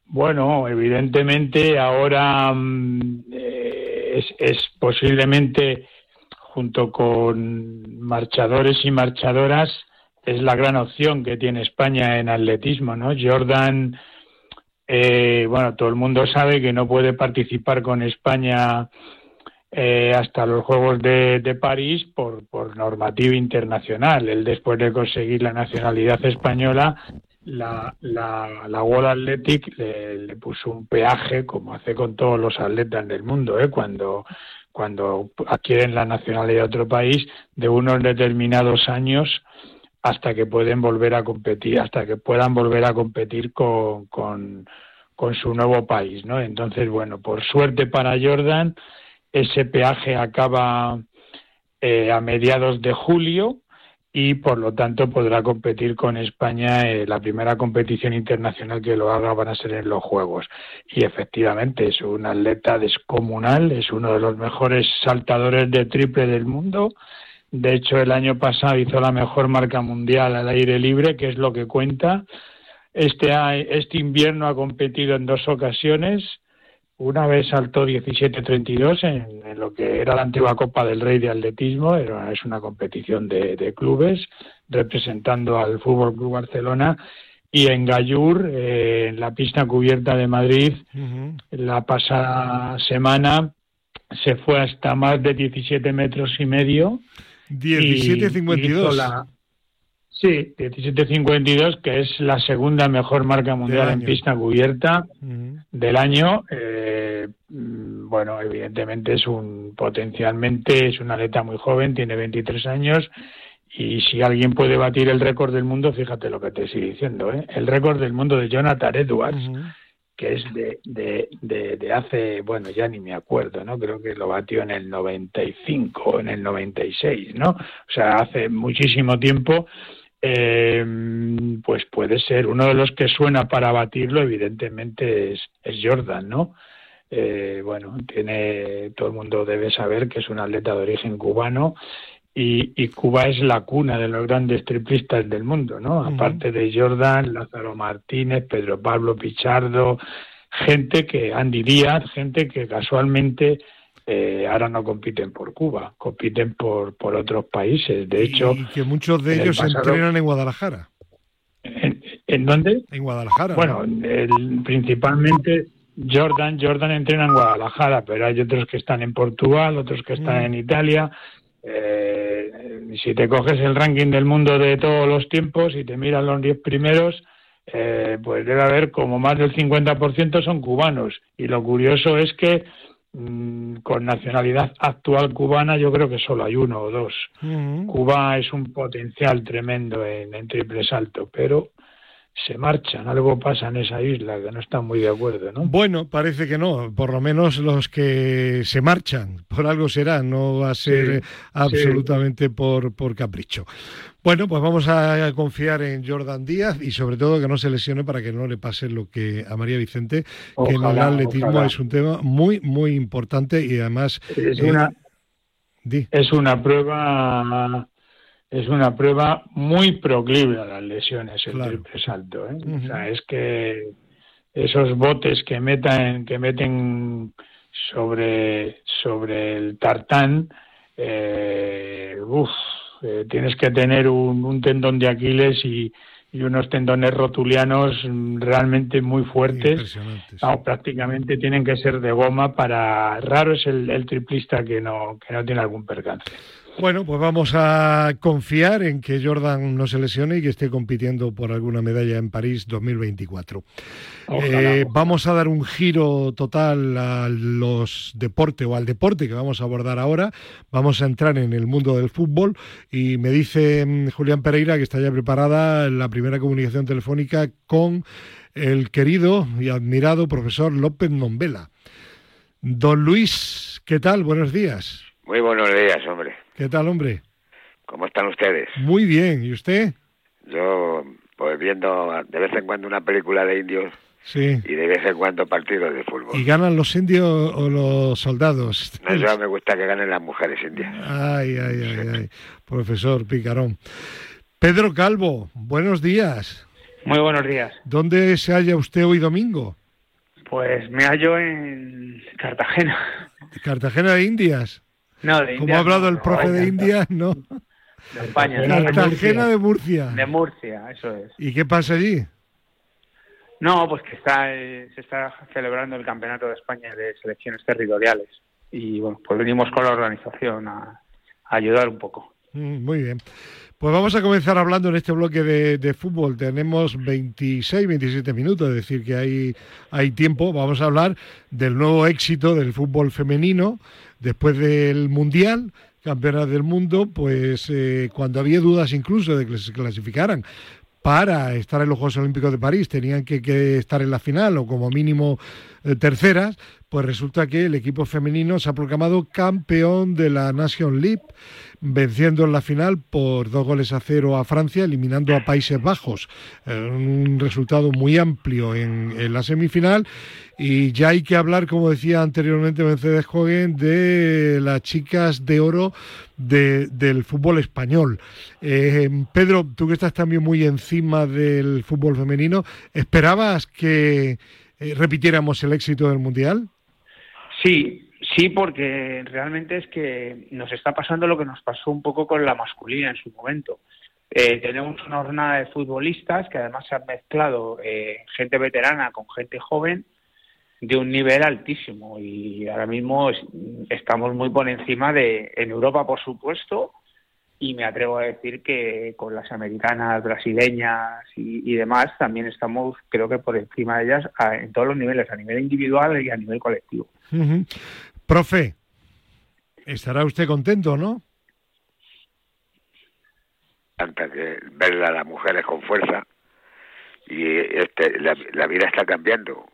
Bueno, evidentemente ahora mm, eh, es, es posiblemente junto con marchadores y marchadoras es la gran opción que tiene España en atletismo, ¿no? Jordan, eh, bueno, todo el mundo sabe que no puede participar con España eh, hasta los Juegos de, de París por, por normativa internacional. Él después de conseguir la nacionalidad española la, la, World Athletic le, le, puso un peaje, como hace con todos los atletas del mundo, ¿eh? cuando, cuando adquieren la nacionalidad de otro país, de unos determinados años hasta que pueden volver a competir, hasta que puedan volver a competir con, con, con su nuevo país, ¿no? Entonces, bueno, por suerte para Jordan, ese peaje acaba eh, a mediados de julio y por lo tanto podrá competir con España en la primera competición internacional que lo haga van a ser en los Juegos. Y efectivamente es un atleta descomunal, es uno de los mejores saltadores de triple del mundo. De hecho, el año pasado hizo la mejor marca mundial al aire libre, que es lo que cuenta. Este, este invierno ha competido en dos ocasiones. Una vez saltó 17.32 en, en, lo que era la antigua Copa del Rey de Atletismo, era, es una competición de, de, clubes representando al Fútbol Club Barcelona. Y en Gallur, eh, en la pista cubierta de Madrid, uh -huh. la pasada semana se fue hasta más de 17 metros y medio. 17.52. Sí, 17.52, que es la segunda mejor marca mundial en pista cubierta uh -huh. del año. Eh, bueno, evidentemente es un potencialmente es un atleta muy joven, tiene 23 años y si alguien puede batir el récord del mundo, fíjate lo que te estoy diciendo, ¿eh? el récord del mundo de Jonathan Edwards. Uh -huh. que es de, de, de, de, hace, bueno, ya ni me acuerdo, ¿no? Creo que lo batió en el 95 o en el 96, ¿no? O sea, hace muchísimo tiempo, eh, pues puede ser. Uno de los que suena para batirlo, evidentemente, es, es Jordan, ¿no? Eh, bueno, tiene todo el mundo debe saber que es un atleta de origen cubano y, Cuba es la cuna de los grandes triplistas del mundo, ¿no? Aparte de Jordan, Lázaro Martínez, Pedro Pablo Pichardo, gente que, Andy Díaz, gente que casualmente eh, ahora no compiten por Cuba, compiten por, por otros países. De hecho, y que muchos de ellos se entrenan en Guadalajara. ¿En, dónde? En Guadalajara. Bueno, principalmente Jordan, Jordan entrena en Guadalajara, pero hay otros que están en Portugal, otros que están mm. en Italia, eh, si te coges el ranking del mundo de todos los tiempos y te miras los 10 primeros, eh, pues debe haber como más del 50% son cubanos. Y lo curioso es que con nacionalidad actual cubana yo creo que solo hay uno o dos. Cuba es un potencial tremendo en, en triple salto, pero se marchan, algo pasa en esa isla que no están muy de acuerdo, ¿no? Bueno, parece que no, por lo menos los que se marchan, por algo será, no va a ser absolutamente por, por capricho. Bueno, pues vamos a confiar en Jordan Díaz y sobre todo que no se lesione para que no le pase lo que a María Vicente, que en el atletismo es un tema muy, muy importante y además... Es, una, eh, es una prueba es una prueba muy proclive a las lesiones el triple salto. ¿eh? O sea, es que esos botes que metan, que meten sobre, sobre el tartán, eh, eh, tienes que tener un, tendón de Aquiles y, unos tendones rotulianos realmente muy fuertes. prácticamente tienen que ser de goma para raro es el, el triplista que no que no tiene algún percance. Bueno, pues vamos a confiar en que Jordan no se lesione y que esté compitiendo por alguna medalla en París 2024. Eh, vamos a dar un giro total a los deportes o al deporte que vamos a abordar ahora. Vamos a entrar en el mundo del fútbol y me dice mm, Julián Pereira que está ya preparada la primera comunicación telefónica con el querido y admirado profesor López Nombela. Don Luis, ¿qué tal? Buenos días. Muy buenos días, hombre. ¿Qué tal, hombre? ¿Cómo están ustedes? Muy bien, ¿y usted? Yo, pues viendo de vez en cuando una película de indios sí. y de vez en cuando partidos de fútbol. ¿Y ganan los indios o los soldados? No, yo me gusta que ganen las mujeres indias. Ay, ay, ay, *laughs* ay. Profesor Picarón. Pedro Calvo, buenos días. Muy buenos días. ¿Dónde se halla usted hoy domingo? Pues me hallo en Cartagena. ¿Cartagena de Indias? No, de Como ha hablado el profe de India, no. De España. Cartagena de Murcia. De Murcia, eso es. ¿Y qué pasa allí? No, pues que está eh, se está celebrando el Campeonato de España de Selecciones Territoriales. Y bueno, pues venimos con la organización a ayudar un poco. Mm, muy bien. Pues vamos a comenzar hablando en este bloque de, fútbol. Tenemos 26, 27 minutos, es decir, que hay, hay tiempo. Vamos a hablar del nuevo éxito del fútbol femenino después del Mundial, Campeonato del Mundo, pues eh, cuando había dudas incluso de que se clasificaran para estar en los Juegos Olímpicos de París tenían que, estar en la final o como mínimo terceras, pues resulta que el equipo femenino se ha proclamado campeón de la Nation League, venciendo en la final por dos goles a cero a Francia, eliminando a Países Bajos. Eh, un resultado muy amplio en, la semifinal. Y ya hay que hablar, como decía anteriormente Mercedes Joven, de las chicas de oro del fútbol español. Eh, Pedro, tú que estás también muy encima del fútbol femenino, ¿esperabas que eh, repitiéramos el éxito del Mundial? Sí, sí, porque realmente es que nos está pasando lo que nos pasó un poco con la masculina en su momento. Eh, tenemos una jornada de futbolistas que además se han mezclado eh, gente veterana con gente joven de un nivel altísimo y ahora mismo estamos muy por encima de en Europa por supuesto y me atrevo a decir que con las americanas, brasileñas y, demás también estamos, creo que por encima de ellas en todos los niveles, a nivel individual y a nivel colectivo. Profe, estará usted contento, ¿no? Antes de ver a las mujeres con fuerza y este, la, vida está cambiando.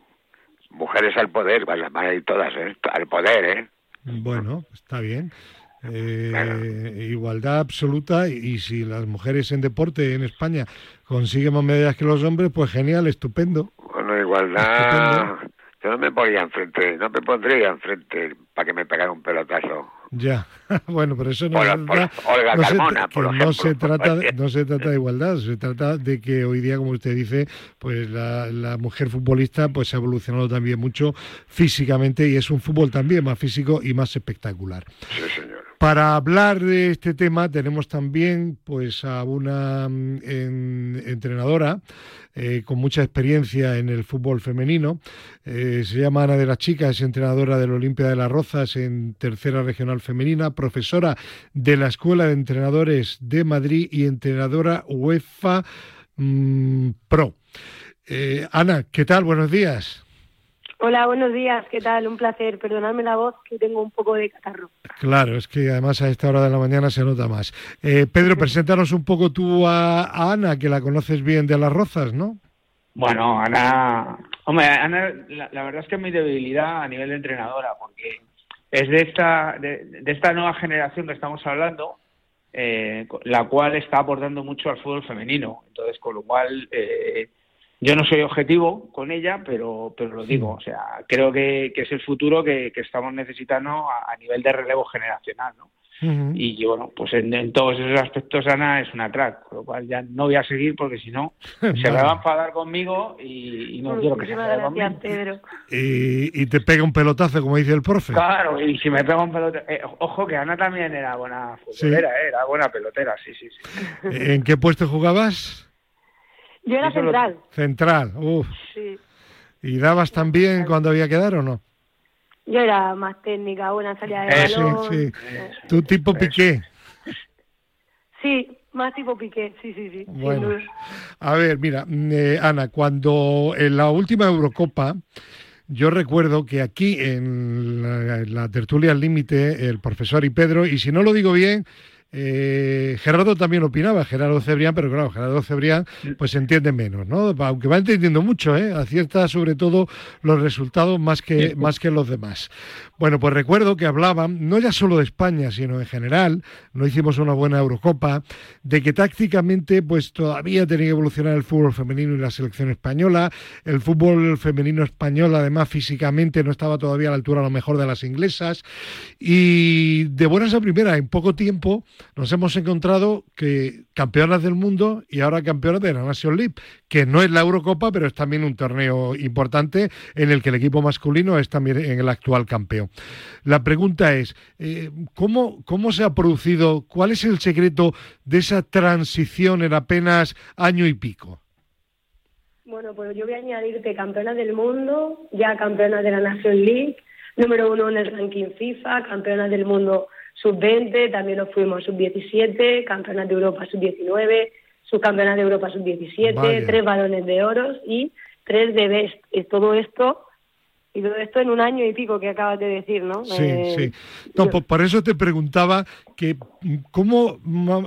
Mujeres al poder, van a ir todas, ¿eh? al poder, ¿eh? Bueno, está bien. Eh, igualdad absoluta y, si las mujeres en deporte en España consiguen más medallas que los hombres, pues genial, estupendo. Bueno, igualdad. Yo no me ponía enfrente, no me pondría enfrente para que me pegara un pelotazo. Ya, *laughs* bueno, pero eso no, es no se trata de, *laughs* no se trata de igualdad, se trata de que hoy día, como usted dice, pues la, la mujer futbolista pues ha evolucionado también mucho físicamente y es un fútbol también más físico y más espectacular. Sí, señor. Para hablar de este tema tenemos también pues a una mm, entrenadora eh, con mucha experiencia en el fútbol femenino. Eh, se llama Ana de la Chica, es entrenadora del Olimpia de las Rozas en tercera regional femenina, profesora de la Escuela de Entrenadores de Madrid y entrenadora UEFA mm, Pro. Eh, Ana, ¿qué tal? Buenos días. Hola, buenos días, ¿qué tal? Un placer. Perdonadme la voz, que tengo un poco de catarro. Claro, es que además a esta hora de la mañana se nota más. Eh, Pedro, preséntanos un poco tú a, Ana, que la conoces bien de las rozas, ¿no? Bueno, Ana, hombre, Ana, la, verdad es que es mi debilidad a nivel de entrenadora, porque es de esta, de, esta nueva generación que estamos hablando, eh, la cual está aportando mucho al fútbol femenino. Entonces, con lo cual, eh, yo no soy objetivo con ella, pero, pero lo digo, o sea, creo que, es el futuro que, estamos necesitando a, nivel de relevo generacional, ¿no? Y bueno, pues en, todos esos aspectos Ana es una crack, con lo cual ya no voy a seguir porque si no *laughs* se me va a enfadar conmigo y, no quiero que se enfade conmigo. Pedro. Y, y, te pega un pelotazo, como dice el profe. Claro, y si me pega un pelotazo... Eh, ojo que Ana también era buena futbolera, eh, era buena pelotera, sí, sí, sí. ¿En qué puesto jugabas? Yo era central. Central, uff. Sí. ¿Y dabas también cuando había que dar o no? Yo era más técnica, buena salida de balón. Sí, sí. ¿Tú tipo Piqué? Sí, más tipo Piqué, sí, sí, sí. Bueno. A ver, mira, mm, eh, Ana, cuando en la última Eurocopa, yo recuerdo que aquí en la, en la tertulia al límite, el profesor y Pedro, y si no lo digo bien, eh, Gerardo también opinaba, Gerardo Cebrián, pero claro, Gerardo Cebrián pues se entiende menos, ¿no? Aunque va entendiendo mucho, ¿eh? Acierta sobre todo los resultados más que, más que los demás. Bueno, pues recuerdo que hablaban, no ya solo de España, sino en general, no hicimos una buena Eurocopa, de que tácticamente pues todavía tenía que evolucionar el fútbol femenino y la selección española, el fútbol femenino español además físicamente no estaba todavía a la altura a lo mejor de las inglesas, y de buenas a primera, en poco tiempo, nos hemos encontrado que campeonas del mundo y ahora campeonas de la Nation League, que no es la Eurocopa, pero es también un torneo importante en el que el equipo masculino es también el actual campeón. La pregunta es, eh, ¿cómo, ¿cómo se ha producido, cuál es el secreto de esa transición en apenas año y pico? Bueno, pues yo voy a añadirte campeonas del mundo, ya campeonas de la Nation League, número uno en el ranking FIFA, campeonas del mundo sub-20, también nos fuimos sub-17, campeonas de Europa sub-19, subcampeonas de Europa sub-17, tres balones de oro y tres de best. Y todo esto y todo esto en un año y pico que acabas de decir, ¿no? Sí, eh, sí. No, pues por eso te preguntaba que cómo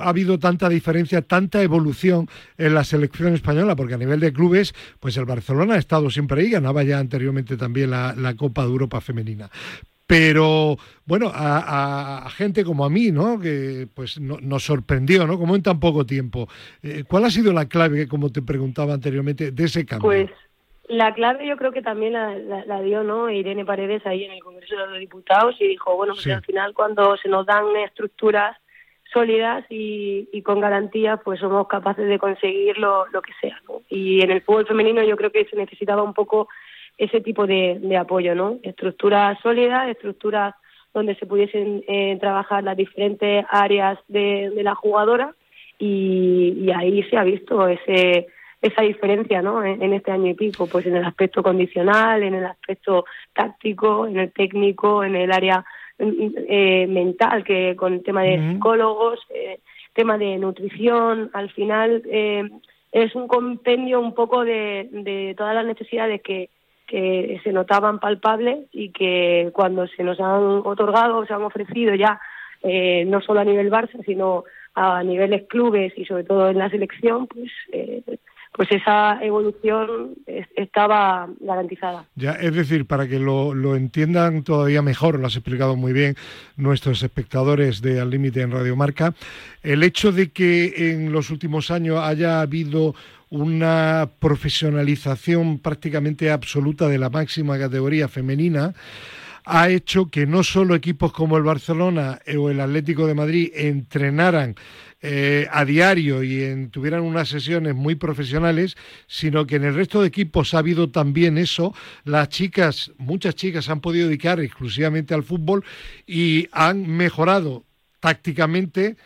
ha habido tanta diferencia, tanta evolución en la selección española, porque a nivel de clubes, pues el Barcelona ha estado siempre ahí, ganaba ya anteriormente también la, la Copa de Europa femenina pero bueno, a, gente como a mí, ¿no? Que pues nos sorprendió, ¿no? Como en tan poco tiempo. Eh, ¿Cuál ha sido la clave, como te preguntaba anteriormente, de ese cambio? Pues la clave yo creo que también la, dio, ¿no? Irene Paredes ahí en el Congreso de los Diputados y dijo, bueno, pues al final cuando se nos dan estructuras sólidas y, y, con garantía, pues somos capaces de conseguir lo, lo que sea, ¿no? Y en el fútbol femenino yo creo que se necesitaba un poco ese tipo de, de apoyo, ¿no? Estructuras sólidas, estructuras donde se pudiesen eh, trabajar las diferentes áreas de, de la jugadora y, ahí se ha visto ese esa diferencia ¿no? En, este año y pico, pues en el aspecto condicional, en el aspecto táctico, en el técnico, en el área eh, mental, que con el tema de psicólogos, eh, tema de nutrición, al final eh, es un compendio un poco de, de todas las necesidades que, que se notaban palpables y que cuando se nos han otorgado, se han ofrecido ya, eh, no solo a nivel Barça, sino a niveles clubes y sobre todo en la selección, pues, eh, pues esa evolución estaba garantizada. Ya, es decir, para que lo, lo, entiendan todavía mejor, lo has explicado muy bien nuestros espectadores de Al Límite en Radio Marca, el hecho de que en los últimos años haya habido una profesionalización prácticamente absoluta de la máxima categoría femenina, ha hecho que no solo equipos como el Barcelona o el Atlético de Madrid entrenaran eh, a diario y tuvieran unas sesiones muy profesionales, sino que en el resto de equipos ha habido también eso. Las chicas, muchas chicas han podido dedicar exclusivamente al fútbol y han mejorado tácticamente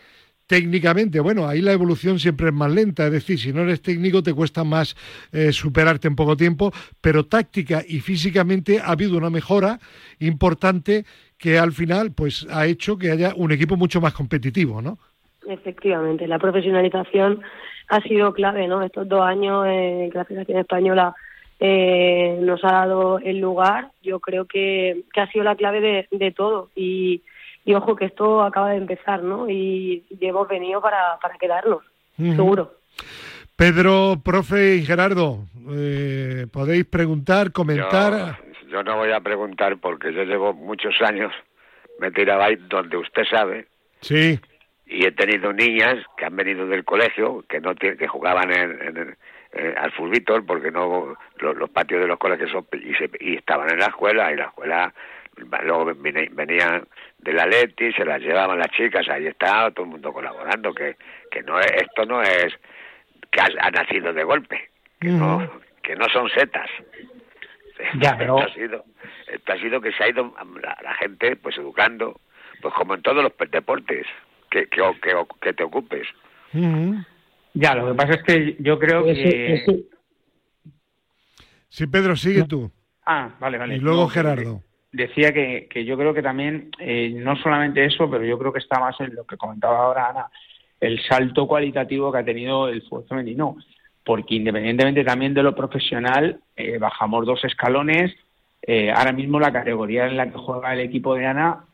técnicamente, bueno, ahí la evolución siempre es más lenta, es decir, si no eres técnico te cuesta más eh, superarte en poco tiempo, pero táctica y físicamente ha habido una mejora importante que al final pues ha hecho que haya un equipo mucho más competitivo, ¿no? Efectivamente, la profesionalización ha sido clave, ¿no? Estos dos años eh, que la Federación Española eh, nos ha dado el lugar, yo creo que, ha sido la clave de, de todo y y ojo que esto acaba de empezar, ¿no? Y, hemos venido para, para quedarnos, seguro. Pedro, profe y Gerardo, eh, podéis preguntar, comentar. Yo, no voy a preguntar porque yo llevo muchos años me tiraba ahí donde usted sabe. Sí. Y he tenido niñas que han venido del colegio que no que jugaban en, eh, al fulbitor porque no los, patios de los colegios son, y, y estaban en la escuela y la escuela luego venían de la Leti, se las llevaban las chicas, ahí está todo el mundo colaborando, que, que no es, esto no es que ha, nacido de golpe, que, no, que no son setas. Ya, *laughs* pero... esto, ha sido, esto ha sido que se ha ido la, gente pues educando, pues como en todos los deportes, que, que, que, te ocupes. Ya, lo que pasa es que yo creo que... Sí, Pedro, sigue tú. Ah, vale, vale. Y luego Gerardo decía que, que yo creo que también, eh, no solamente eso, pero yo creo que está más en lo que comentaba ahora Ana, el salto cualitativo que ha tenido el fútbol femenino, porque independientemente también de lo profesional, eh, bajamos dos escalones. Eh, ahora mismo la categoría en la que juega el equipo de Ana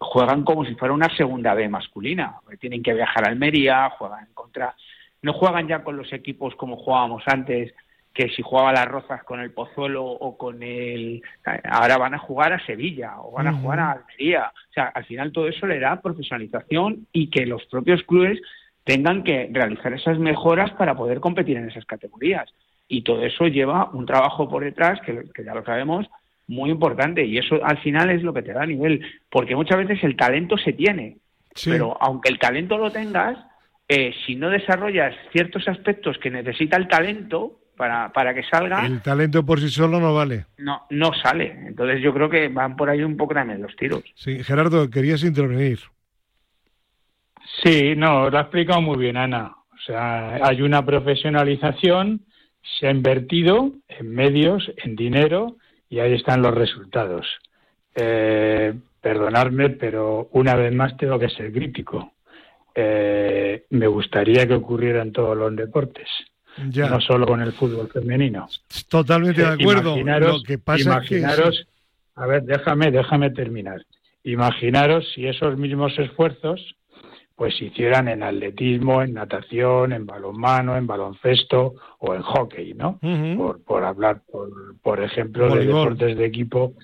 juegan como si fuera una segunda B masculina. Tienen que viajar a Almería, juegan contra, no juegan ya con los equipos como jugábamos antes, que si jugaba las Rozas con el Pozuelo o con el... Ahora van a jugar a Sevilla o van a jugar a Almería. O sea, al final todo eso le da profesionalización y que los propios clubes tengan que realizar esas mejoras para poder competir en esas categorías. Y todo eso lleva un trabajo por detrás, que, ya lo sabemos, muy importante. Y eso al final es lo que te da a nivel, porque muchas veces el talento se tiene, pero aunque el talento lo tengas, eh, si no desarrollas ciertos aspectos que necesita el talento, para, para que salga. El talento por sí solo no vale. No, no sale. Entonces yo creo que van por ahí un poco también los tiros. Sí, Gerardo, querías intervenir. Sí, no, lo ha explicado muy bien Ana. O sea, hay una profesionalización, se ha invertido en medios, en dinero y ahí están los resultados. Eh, perdonadme, pero una vez más tengo que ser crítico. Eh, me gustaría que ocurriera en todos los deportes no solo con el fútbol femenino. Totalmente de acuerdo. Imaginaros, Lo que pasa imaginaros, a ver, déjame, déjame terminar. Imaginaros si esos mismos esfuerzos pues se hicieran en atletismo, en natación, en balonmano, en baloncesto o en hockey, ¿no? por, por hablar, por, por ejemplo, de deportes de equipo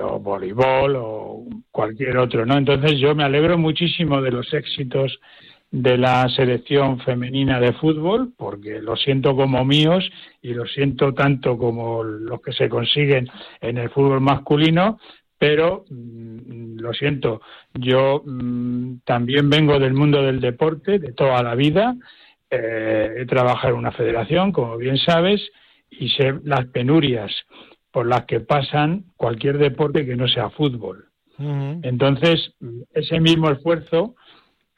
o voleibol o cualquier otro, ¿no? Entonces yo me alegro muchísimo de los éxitos de la selección femenina de fútbol, porque lo siento como míos y lo siento tanto como los que se consiguen en el fútbol masculino, pero mm, lo siento, yo mm, también vengo del mundo del deporte de toda la vida, eh, he trabajado en una federación, como bien sabes, y sé las penurias por las que pasan cualquier deporte que no sea fútbol. Entonces, ese mismo esfuerzo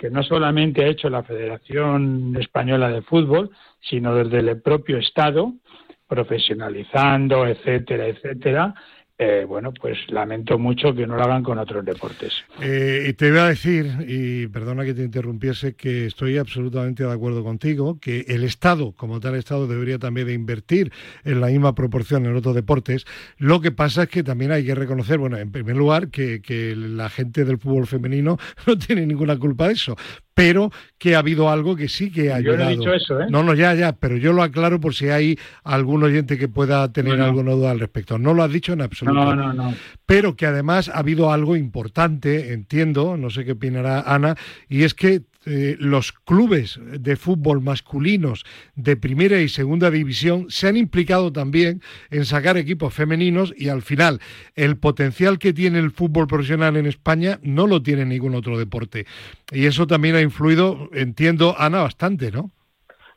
que no solamente ha hecho la Federación Española de Fútbol, sino desde el propio Estado, profesionalizando, etcétera, etcétera, eh, bueno, pues lamento mucho que no lo hagan con otros deportes. Eh, y te voy a decir, y perdona que te interrumpiese, que estoy absolutamente de acuerdo contigo, que el Estado, como tal Estado, debería también de invertir en la misma proporción en otros deportes. Lo que pasa es que también hay que reconocer, bueno, en primer lugar, que, que la gente del fútbol femenino *laughs* no tiene ninguna culpa de eso, pero que ha habido algo que sí que ha ayudado. Yo no he dicho eso, ¿eh? No, no, ya, ya, pero yo lo aclaro por si hay algún oyente que pueda tener alguna duda al respecto. No lo has dicho en absoluto. No, no, no. Pero que además ha habido algo importante, entiendo, no sé qué opinará Ana, y es que eh, los clubes de fútbol masculinos de primera y segunda división se han implicado también en sacar equipos femeninos y al final el potencial que tiene el fútbol profesional en España no lo tiene ningún otro deporte. Y eso también ha influido, entiendo, Ana, bastante, ¿no?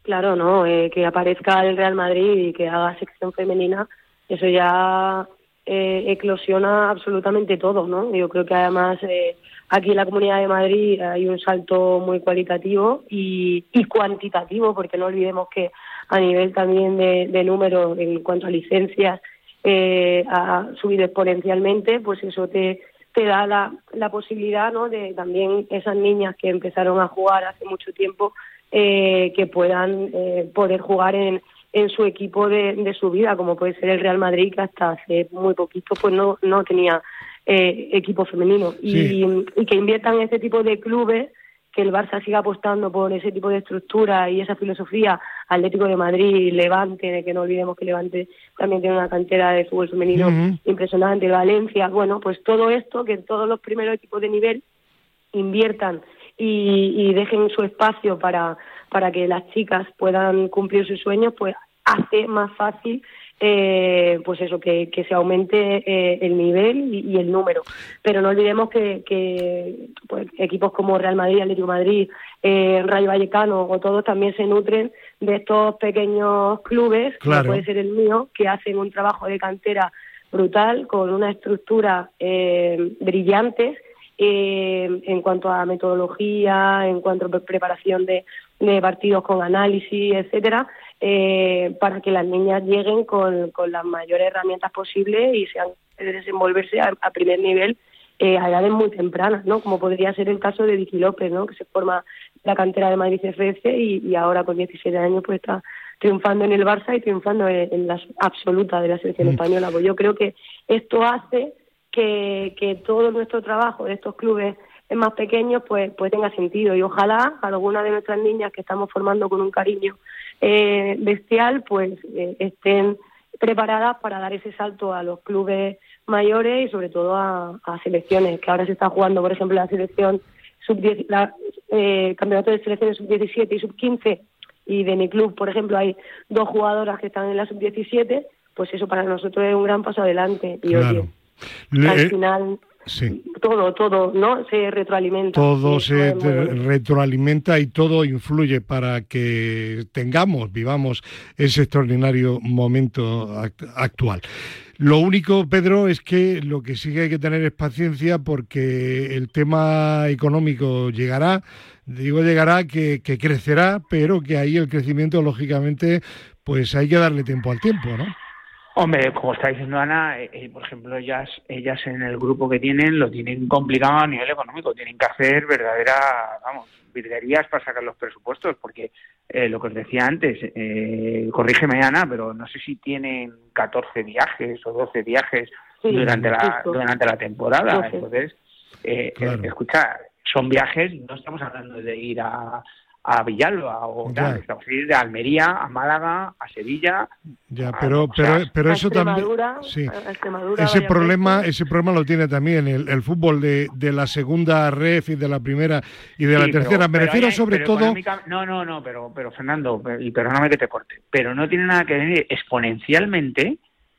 Claro, no, eh, que aparezca el Real Madrid y que haga sección femenina, eso ya eh, eclosiona absolutamente todo, ¿no? Yo creo que además eh, aquí en la Comunidad de Madrid hay un salto muy cualitativo y, cuantitativo, porque no olvidemos que a nivel también de, de número en cuanto a licencias eh, ha subido exponencialmente, pues eso te, da la, posibilidad, ¿no? De también esas niñas que empezaron a jugar hace mucho tiempo, eh, que puedan eh, poder jugar en en su equipo de, su vida, como puede ser el Real Madrid, que hasta hace muy poquito pues no, no tenía eh, equipo femenino. Y, que inviertan en este tipo de clubes, que el Barça siga apostando por ese tipo de estructura y esa filosofía Atlético de Madrid, Levante, de que no olvidemos que Levante también tiene una cantera de fútbol femenino impresionante, Valencia, bueno, pues todo esto, que todos los primeros equipos de nivel inviertan y, y dejen su espacio para, para que las chicas puedan cumplir sus sueños, pues hace más fácil eh, pues eso, que, que se aumente eh, el nivel y, el número. Pero no olvidemos que, que pues, equipos como Real Madrid, Atlético Madrid, eh, Rayo Vallecano o todos también se nutren de estos pequeños clubes, como puede ser el mío, que hacen un trabajo de cantera brutal, con una estructura eh, brillante eh, en cuanto a metodología, en cuanto a preparación de, de partidos con análisis, etcétera, eh, para que las niñas lleguen con, con, las mayores herramientas posibles y sean de desenvolverse a, primer nivel eh, a edades muy tempranas, ¿no? Como podría ser el caso de Vicky López, ¿no? Que se forma la cantera de Madrid CFC y, y ahora con 17 años pues está triunfando en el Barça y triunfando en, la absoluta de la selección mm. española. Pues yo creo que esto hace que, que todo nuestro trabajo de estos clubes más pequeños pues, pues tenga sentido y ojalá algunas de nuestras niñas que estamos formando con un cariño eh, bestial pues eh, estén preparadas para dar ese salto a los clubes mayores y sobre todo a, selecciones que ahora se está jugando por ejemplo la selección sub la, eh, campeonato de selecciones sub 17 y sub 15 y de mi club por ejemplo hay dos jugadoras que están en la sub 17 pues eso para nosotros es un gran paso adelante y al final todo, todo, ¿no? Se retroalimenta. Todo se retroalimenta y todo influye para que tengamos, vivamos ese extraordinario momento actual. Lo único, Pedro, es que lo que sí que hay que tener es paciencia porque el tema económico llegará, digo llegará que, que crecerá, pero que ahí el crecimiento, lógicamente, pues hay que darle tiempo al tiempo, ¿no? Hombre, como está diciendo Ana, eh, eh, por ejemplo, ellas, ellas en el grupo que tienen lo tienen complicado a nivel económico, tienen que hacer verdadera, vamos, virguerías para sacar los presupuestos, porque eh, lo que os decía antes, eh, corrígeme Ana, pero no sé si tienen 14 viajes o 12 viajes durante, la, durante la temporada, entonces, eh, escucha, son viajes, no estamos hablando de ir a a Villalba o ir de Almería a Málaga a Sevilla ya pero pero pero eso también sí. ese problema ese problema lo tiene también el, el fútbol de, de, la segunda ref y de la primera y de la tercera. Me refiero sobre todo no no no pero pero Fernando y perdóname que te corte pero no tiene nada que ver exponencialmente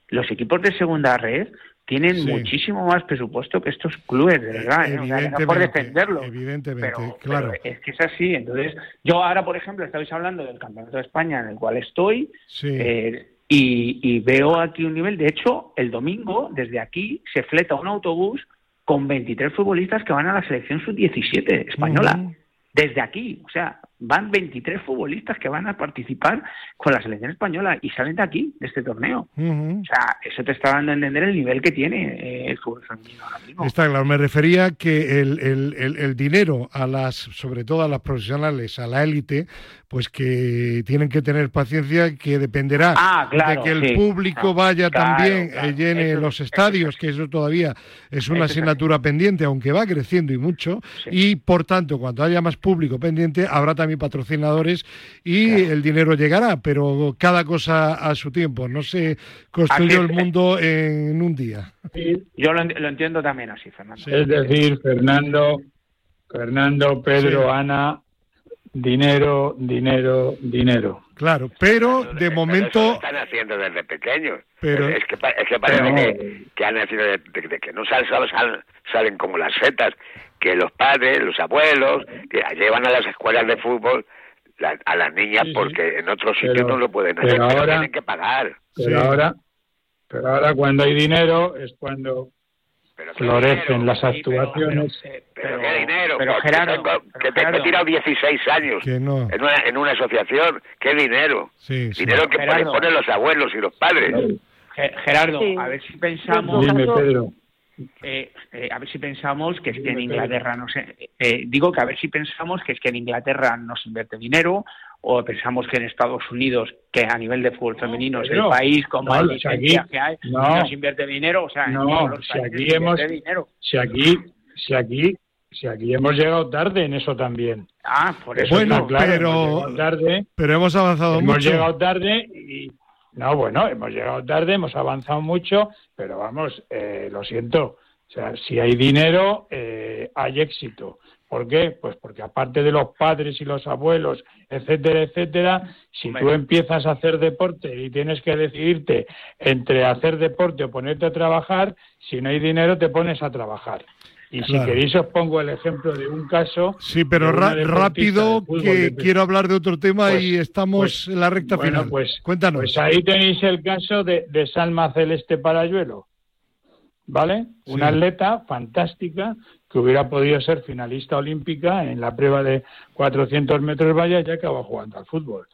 los equipos de segunda red tienen muchísimo más presupuesto que estos clubes, de verdad. ¿eh? no por defenderlo. Evidentemente, claro. es que es así. Entonces, yo ahora, por ejemplo, estáis hablando del Campeonato de España en el cual estoy. Eh, y, veo aquí un nivel. De hecho, el domingo, desde aquí, se fleta un autobús con 23 futbolistas que van a la selección sub-17 española. Desde aquí. O sea, van 23 futbolistas que van a participar con la selección española y salen de aquí, de este torneo. O sea, eso te está dando a entender el nivel que tiene eh, el fútbol femenino ahora mismo. Está claro, me refería que el, el, el, dinero a las, sobre todo a las profesionales, a la élite, pues que tienen que tener paciencia, que dependerá ah, de que el público vaya también, llene los estadios, que eso todavía es una asignatura pendiente, aunque va creciendo y mucho, y por tanto, cuando haya más público pendiente, habrá también patrocinadores y el dinero llegará, pero cada cosa a su tiempo. No se construyó el mundo en un día. Yo lo, entiendo también así, Fernando. Es decir, Fernando, Fernando, Pedro, Ana, dinero, dinero, dinero. Claro, pero de momento... lo están haciendo desde pequeños. Pero... Es, que, es que parece que, han nacido de, que no salen, salen como las setas, que los padres, los abuelos, que llevan a las escuelas de fútbol a las niñas porque en otros sitios no lo pueden hacer, pero, ahora, tienen que pagar. Pero ahora, pero ahora cuando hay dinero es cuando florecen las actuaciones. Pero, qué dinero, pero Gerardo, que te he tirado 16 años en, una, en una asociación, qué dinero. dinero que ponen los abuelos y los padres. Gerardo, a ver si pensamos. Dime, Pedro. Eh, eh, a ver si pensamos que es que en Inglaterra no sé, eh, digo que a ver si pensamos que es que en Inglaterra no se invierte dinero o pensamos que en Estados Unidos que a nivel de fútbol femenino es el país con más licencia que hay no, se invierte dinero o sea no, si aquí hemos dinero. si aquí si aquí si aquí hemos llegado tarde en eso también ah por eso bueno pero tarde pero hemos avanzado hemos mucho hemos llegado tarde y no, bueno, hemos llegado tarde, hemos avanzado mucho, pero vamos, eh, lo siento. O sea, si hay dinero, eh, hay éxito. ¿Por qué? Pues porque aparte de los padres y los abuelos, etcétera, etcétera, si tú empiezas a hacer deporte y tienes que decidirte entre hacer deporte o ponerte a trabajar, si no hay dinero te pones a trabajar. Y si queréis os pongo el ejemplo de un caso. Sí, pero rápido que quiero hablar de otro tema y pues, estamos pues, en la recta final. Pues, Cuéntanos. Pues ahí tenéis el caso de, Salma Celeste Parayuelo. ¿Vale? Una atleta fantástica que hubiera podido ser finalista olímpica en la prueba de 400 metros valla ya acaba jugando al fútbol.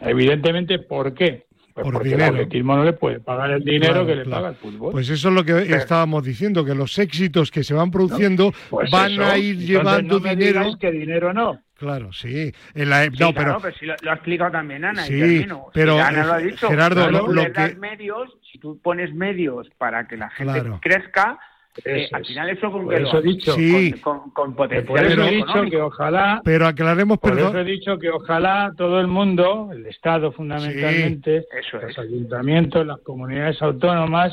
Evidentemente, ¿por qué? Pues por dinero. el atletismo no le puede pagar el dinero que le paga el fútbol. Pues eso es lo que estábamos diciendo, que los éxitos que se van produciendo pues van a ir llevando no dinero. que dinero no. Claro, sí. En la, no, pero, pero si lo, ha explicado también Ana. Sí, pero Ana lo ha dicho. Gerardo, lo, que... medios, si tú pones medios para que la gente crezca, eh, al final eso con que eso he dicho, sí. con, con, con Por eso he dicho que ojalá. Pero aclaremos, por eso he dicho que ojalá todo el mundo, el Estado fundamentalmente, los ayuntamientos, las comunidades autónomas,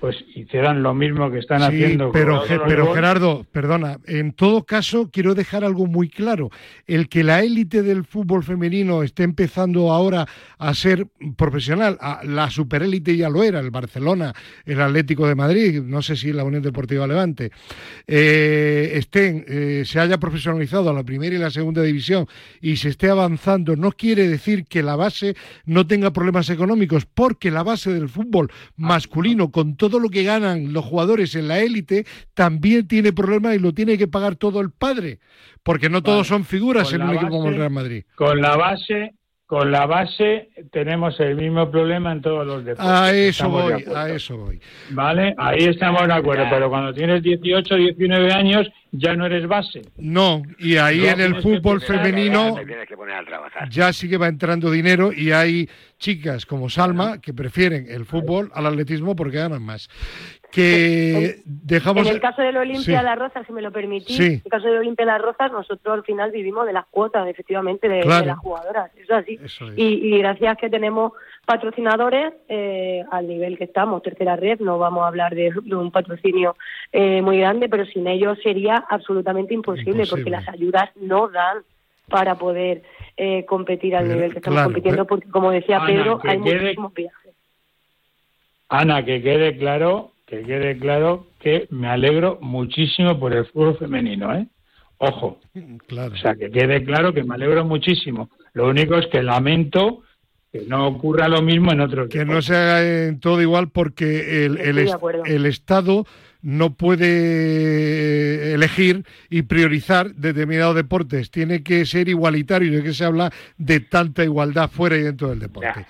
pues hicieran lo mismo que están haciendo. Pero, pero Gerardo, perdona, en todo caso quiero dejar algo muy claro. El que la élite del fútbol femenino esté empezando ahora a ser profesional, la superélite ya lo era, el Barcelona, el Atlético de Madrid, no sé si la Unión Deportiva Levante, eh, estén, eh, se haya profesionalizado a la primera y la segunda división y se esté avanzando, no quiere decir que la base no tenga problemas económicos, porque la base del fútbol masculino con todo todo lo que ganan los jugadores en la élite también tiene problemas y lo tiene que pagar todo el padre, porque no todos son figuras en un equipo como el Real Madrid. Con la base con la base tenemos el mismo problema en todos los deportes. A eso voy, a eso voy. Vale, ahí estamos de acuerdo, pero cuando tienes 18, 19 años ya no eres base. No, y ahí en el fútbol femenino ya sí que va entrando dinero y hay chicas como Salma que prefieren el fútbol al atletismo porque ganan más que dejamos... En el caso de la Olimpia de las Rozas, si me lo permitís, en el caso de la Olimpia de las Rozas, nosotros al final vivimos de las cuotas, efectivamente, de, las jugadoras, eso así. Y, gracias que tenemos patrocinadores eh, al nivel que estamos, tercera red, no vamos a hablar de, un patrocinio eh, muy grande, pero sin ellos sería absolutamente imposible, porque las ayudas no dan para poder eh, competir al nivel que estamos compitiendo, porque como decía Pedro, hay muchísimos viajes. Ana, que quede claro que quede claro que me alegro muchísimo por el fútbol femenino, ¿eh? Ojo. Claro. O sea, que quede claro que me alegro muchísimo. Lo único es que lamento que no ocurra lo mismo en otros Que no sea en todo igual porque el, el, el Estado no puede elegir y priorizar determinados deportes. Tiene que ser igualitario, ya que se habla de tanta igualdad fuera y dentro del deporte.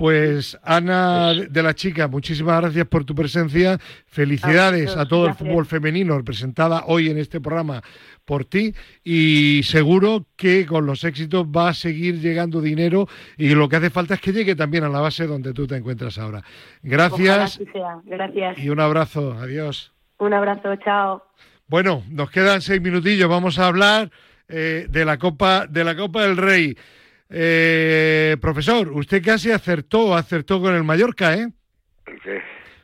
Pues Ana de la Chica, muchísimas gracias por tu presencia. Felicidades a, todo el fútbol femenino representada hoy en este programa por ti y seguro que con los éxitos va a seguir llegando dinero y lo que hace falta es que llegue también a la base donde tú te encuentras ahora. Gracias. Gracias. Y un abrazo. Adiós. Un abrazo. Chao. Bueno, nos quedan seis minutillos. Vamos a hablar eh, de la Copa de la Copa del Rey. Eh, profesor, usted casi acertó, acertó con el Mallorca, ¿eh?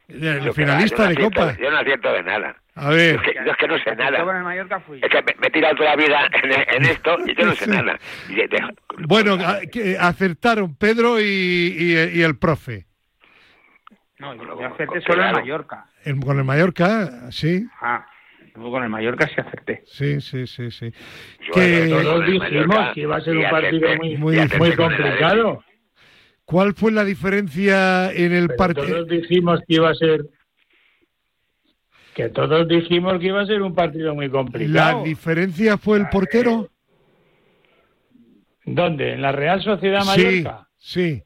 El finalista de Copa. Yo no acierto de nada. A ver. Yo es que, no sé nada. Es que me, he tirado toda la vida en, esto y yo no sé *laughs* nada. bueno, acertaron Pedro y, el profe. No, yo, acerté solo en Mallorca. con el Mallorca, sí. Con el Mallorca sí acerté. Sí, sí, sí, sí. que todos dijimos que iba a ser un partido muy, muy, complicado. ¿Cuál fue la diferencia en el partido? Todos dijimos que iba a ser que todos dijimos que iba a ser un partido muy complicado. ¿La diferencia fue el portero? ¿Dónde? ¿En la Real Sociedad Mallorca? Sí, sí.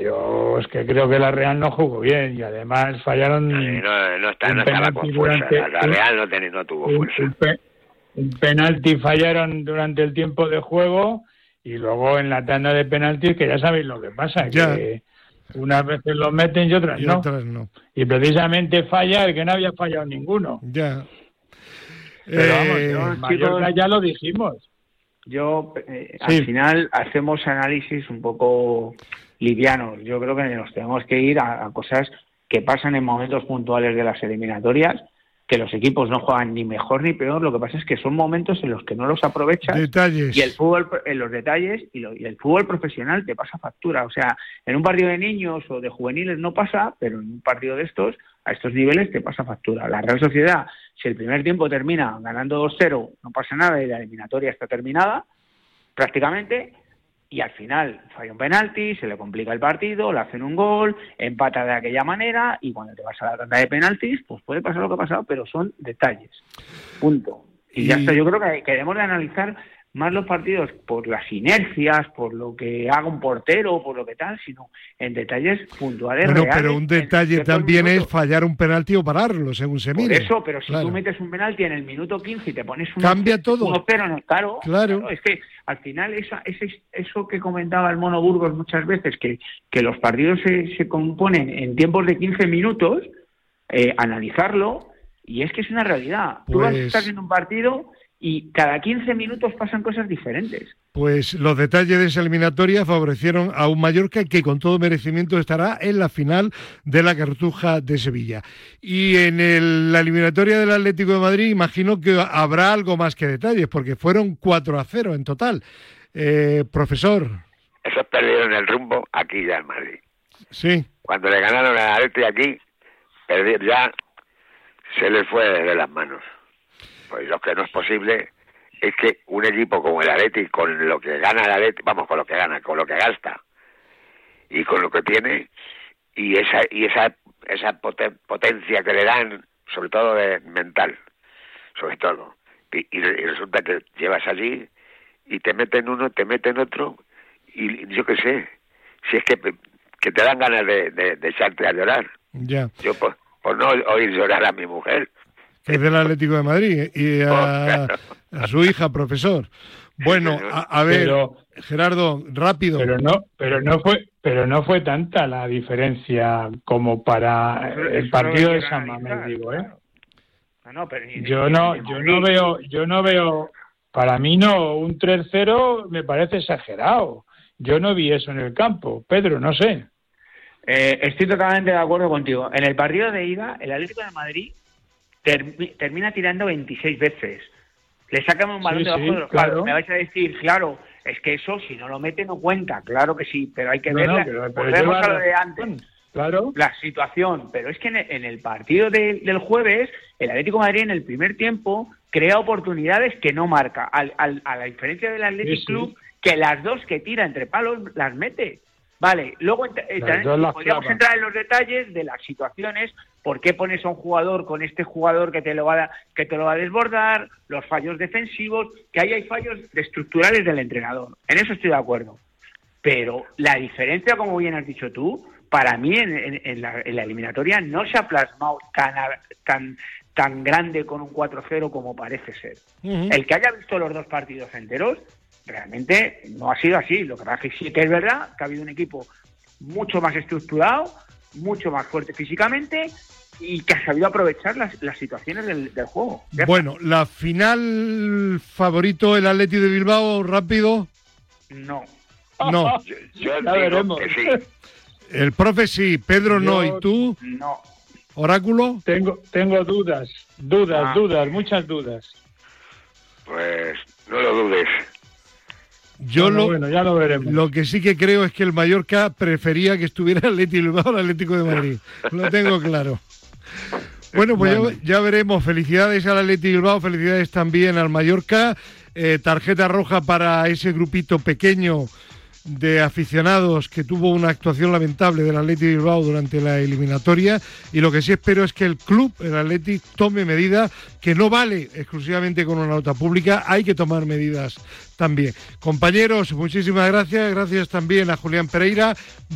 Yo es que creo que la Real no jugó bien y además fallaron. No, no, está, no estaba con fuerza. La, Real no, no tuvo fuerza. Un, penalti fallaron durante el tiempo de juego y luego en la tanda de penaltis, que ya sabéis lo que pasa, que unas veces los meten y otras, no. Y precisamente falla el que no había fallado ninguno. Ya. Pero vamos, eh, ya lo dijimos. Yo, eh, al final, hacemos análisis un poco livianos. Yo creo que nos tenemos que ir a, cosas que pasan en momentos puntuales de las eliminatorias, que los equipos no juegan ni mejor ni peor, lo que pasa es que son momentos en los que no los aprovechas detalles. y el fútbol en los detalles y, y, el fútbol profesional te pasa factura, o sea, en un partido de niños o de juveniles no pasa, pero en un partido de estos a estos niveles te pasa factura. La Real Sociedad, si el primer tiempo termina ganando 2-0, no pasa nada y la eliminatoria está terminada prácticamente y al final falla un penalti, se le complica el partido, le hacen un gol, empata de aquella manera y cuando te vas a la tanda de penaltis, pues puede pasar lo que ha pasado, pero son detalles. Punto. Y, ya está, yo creo que debemos de analizar más los partidos por las inercias, por lo que haga un portero, por lo que tal, sino en detalles puntuales. Bueno, pero un detalle también es fallar un penalti o pararlo, según se mire. Por eso, pero si tú metes un penalti en el minuto 15 y te pones un Cambia todo. pero no, claro, claro. Es que al final eso, eso que comentaba el Mono Burgos muchas veces, que, que los partidos se, se componen en tiempos de 15 minutos, eh, analizarlo, y es que es una realidad. Tú vas a pues estar en un partido y cada 15 minutos pasan cosas diferentes. Pues los detalles de esa eliminatoria favorecieron a un Mallorca que con todo merecimiento estará en la final de la Cartuja de Sevilla. Y en la eliminatoria del Atlético de Madrid imagino que habrá algo más que detalles, porque fueron 4 a 0 en total. Eh, profesor. Esos perdieron el rumbo aquí ya en Madrid. Sí. Cuando le ganaron al Atlético aquí, ya se les fue de las manos. Pues lo que no es posible es que un equipo como el Atleti, con lo que gana el Atleti, vamos, con lo que gana, con lo que gasta y con lo que tiene, y esa y esa esa potencia que le dan, sobre todo de mental, sobre todo. Y, resulta que llevas allí y te meten uno, te meten otro, y yo qué sé, si es que, que te dan ganas de, de, echarte a llorar. Ya. Yo por, por no oír llorar a mi mujer, que es del Atlético de Madrid, y a, su hija, profesor. Bueno, a, ver, Gerardo, rápido. Pero no, pero no fue, pero no fue tanta la diferencia como para el partido de San Mamés, digo, ¿eh? yo no, yo no veo, yo no veo, para mí no, un 3-0 me parece exagerado. Yo no vi eso en el campo. Pedro, no sé. Eh, estoy totalmente de acuerdo contigo. En el partido de ida, el Atlético de Madrid termina tirando 26 veces. Le sacan un balón debajo de los claro. Me vais a decir, claro, es que eso si no lo mete no cuenta, claro que sí, pero hay que ver volvemos a lo de antes. Claro. La situación, pero es que en el, partido del jueves, el Atlético de Madrid en el primer tiempo crea oportunidades que no marca, al, a la diferencia del Atlético Club, que las dos que tira entre palos las mete. Vale, luego podríamos entrar en los detalles de las situaciones, por qué pones a un jugador con este jugador que te lo va a, que te lo va a desbordar, los fallos defensivos, que ahí hay fallos estructurales del entrenador. En eso estoy de acuerdo. Pero la diferencia, como bien has dicho tú, para mí en, la, eliminatoria no se ha plasmado tan, tan, tan grande con un 4-0 como parece ser. El que haya visto los dos partidos enteros realmente no ha sido así. Lo que pasa es que sí que es verdad que ha habido un equipo mucho más estructurado, mucho más fuerte físicamente y que ha sabido aprovechar las, situaciones del, juego. Bueno, la final favorito, el Atleti de Bilbao, rápido. No. No. *laughs* Yo, veremos. El profe sí, Pedro no, ¿y tú? No. ¿Oráculo? Tengo, tengo dudas, dudas, ah. dudas, muchas dudas. Pues no lo dudes. Yo lo, lo que sí que creo es que el Mallorca prefería que estuviera *laughs* el Bilbao al Atlético de Madrid. Lo tengo claro. *laughs* Bueno, pues Ya, veremos. Felicidades al Atlético Bilbao, felicidades también al Mallorca. Eh, tarjeta roja para ese grupito pequeño de aficionados que tuvo una actuación lamentable del Atlético de Bilbao durante la eliminatoria y lo que sí espero es que el club, el Atlético, tome medidas que no vale exclusivamente con una nota pública, hay que tomar medidas también. Compañeros, muchísimas gracias, gracias también a Julián Pereira.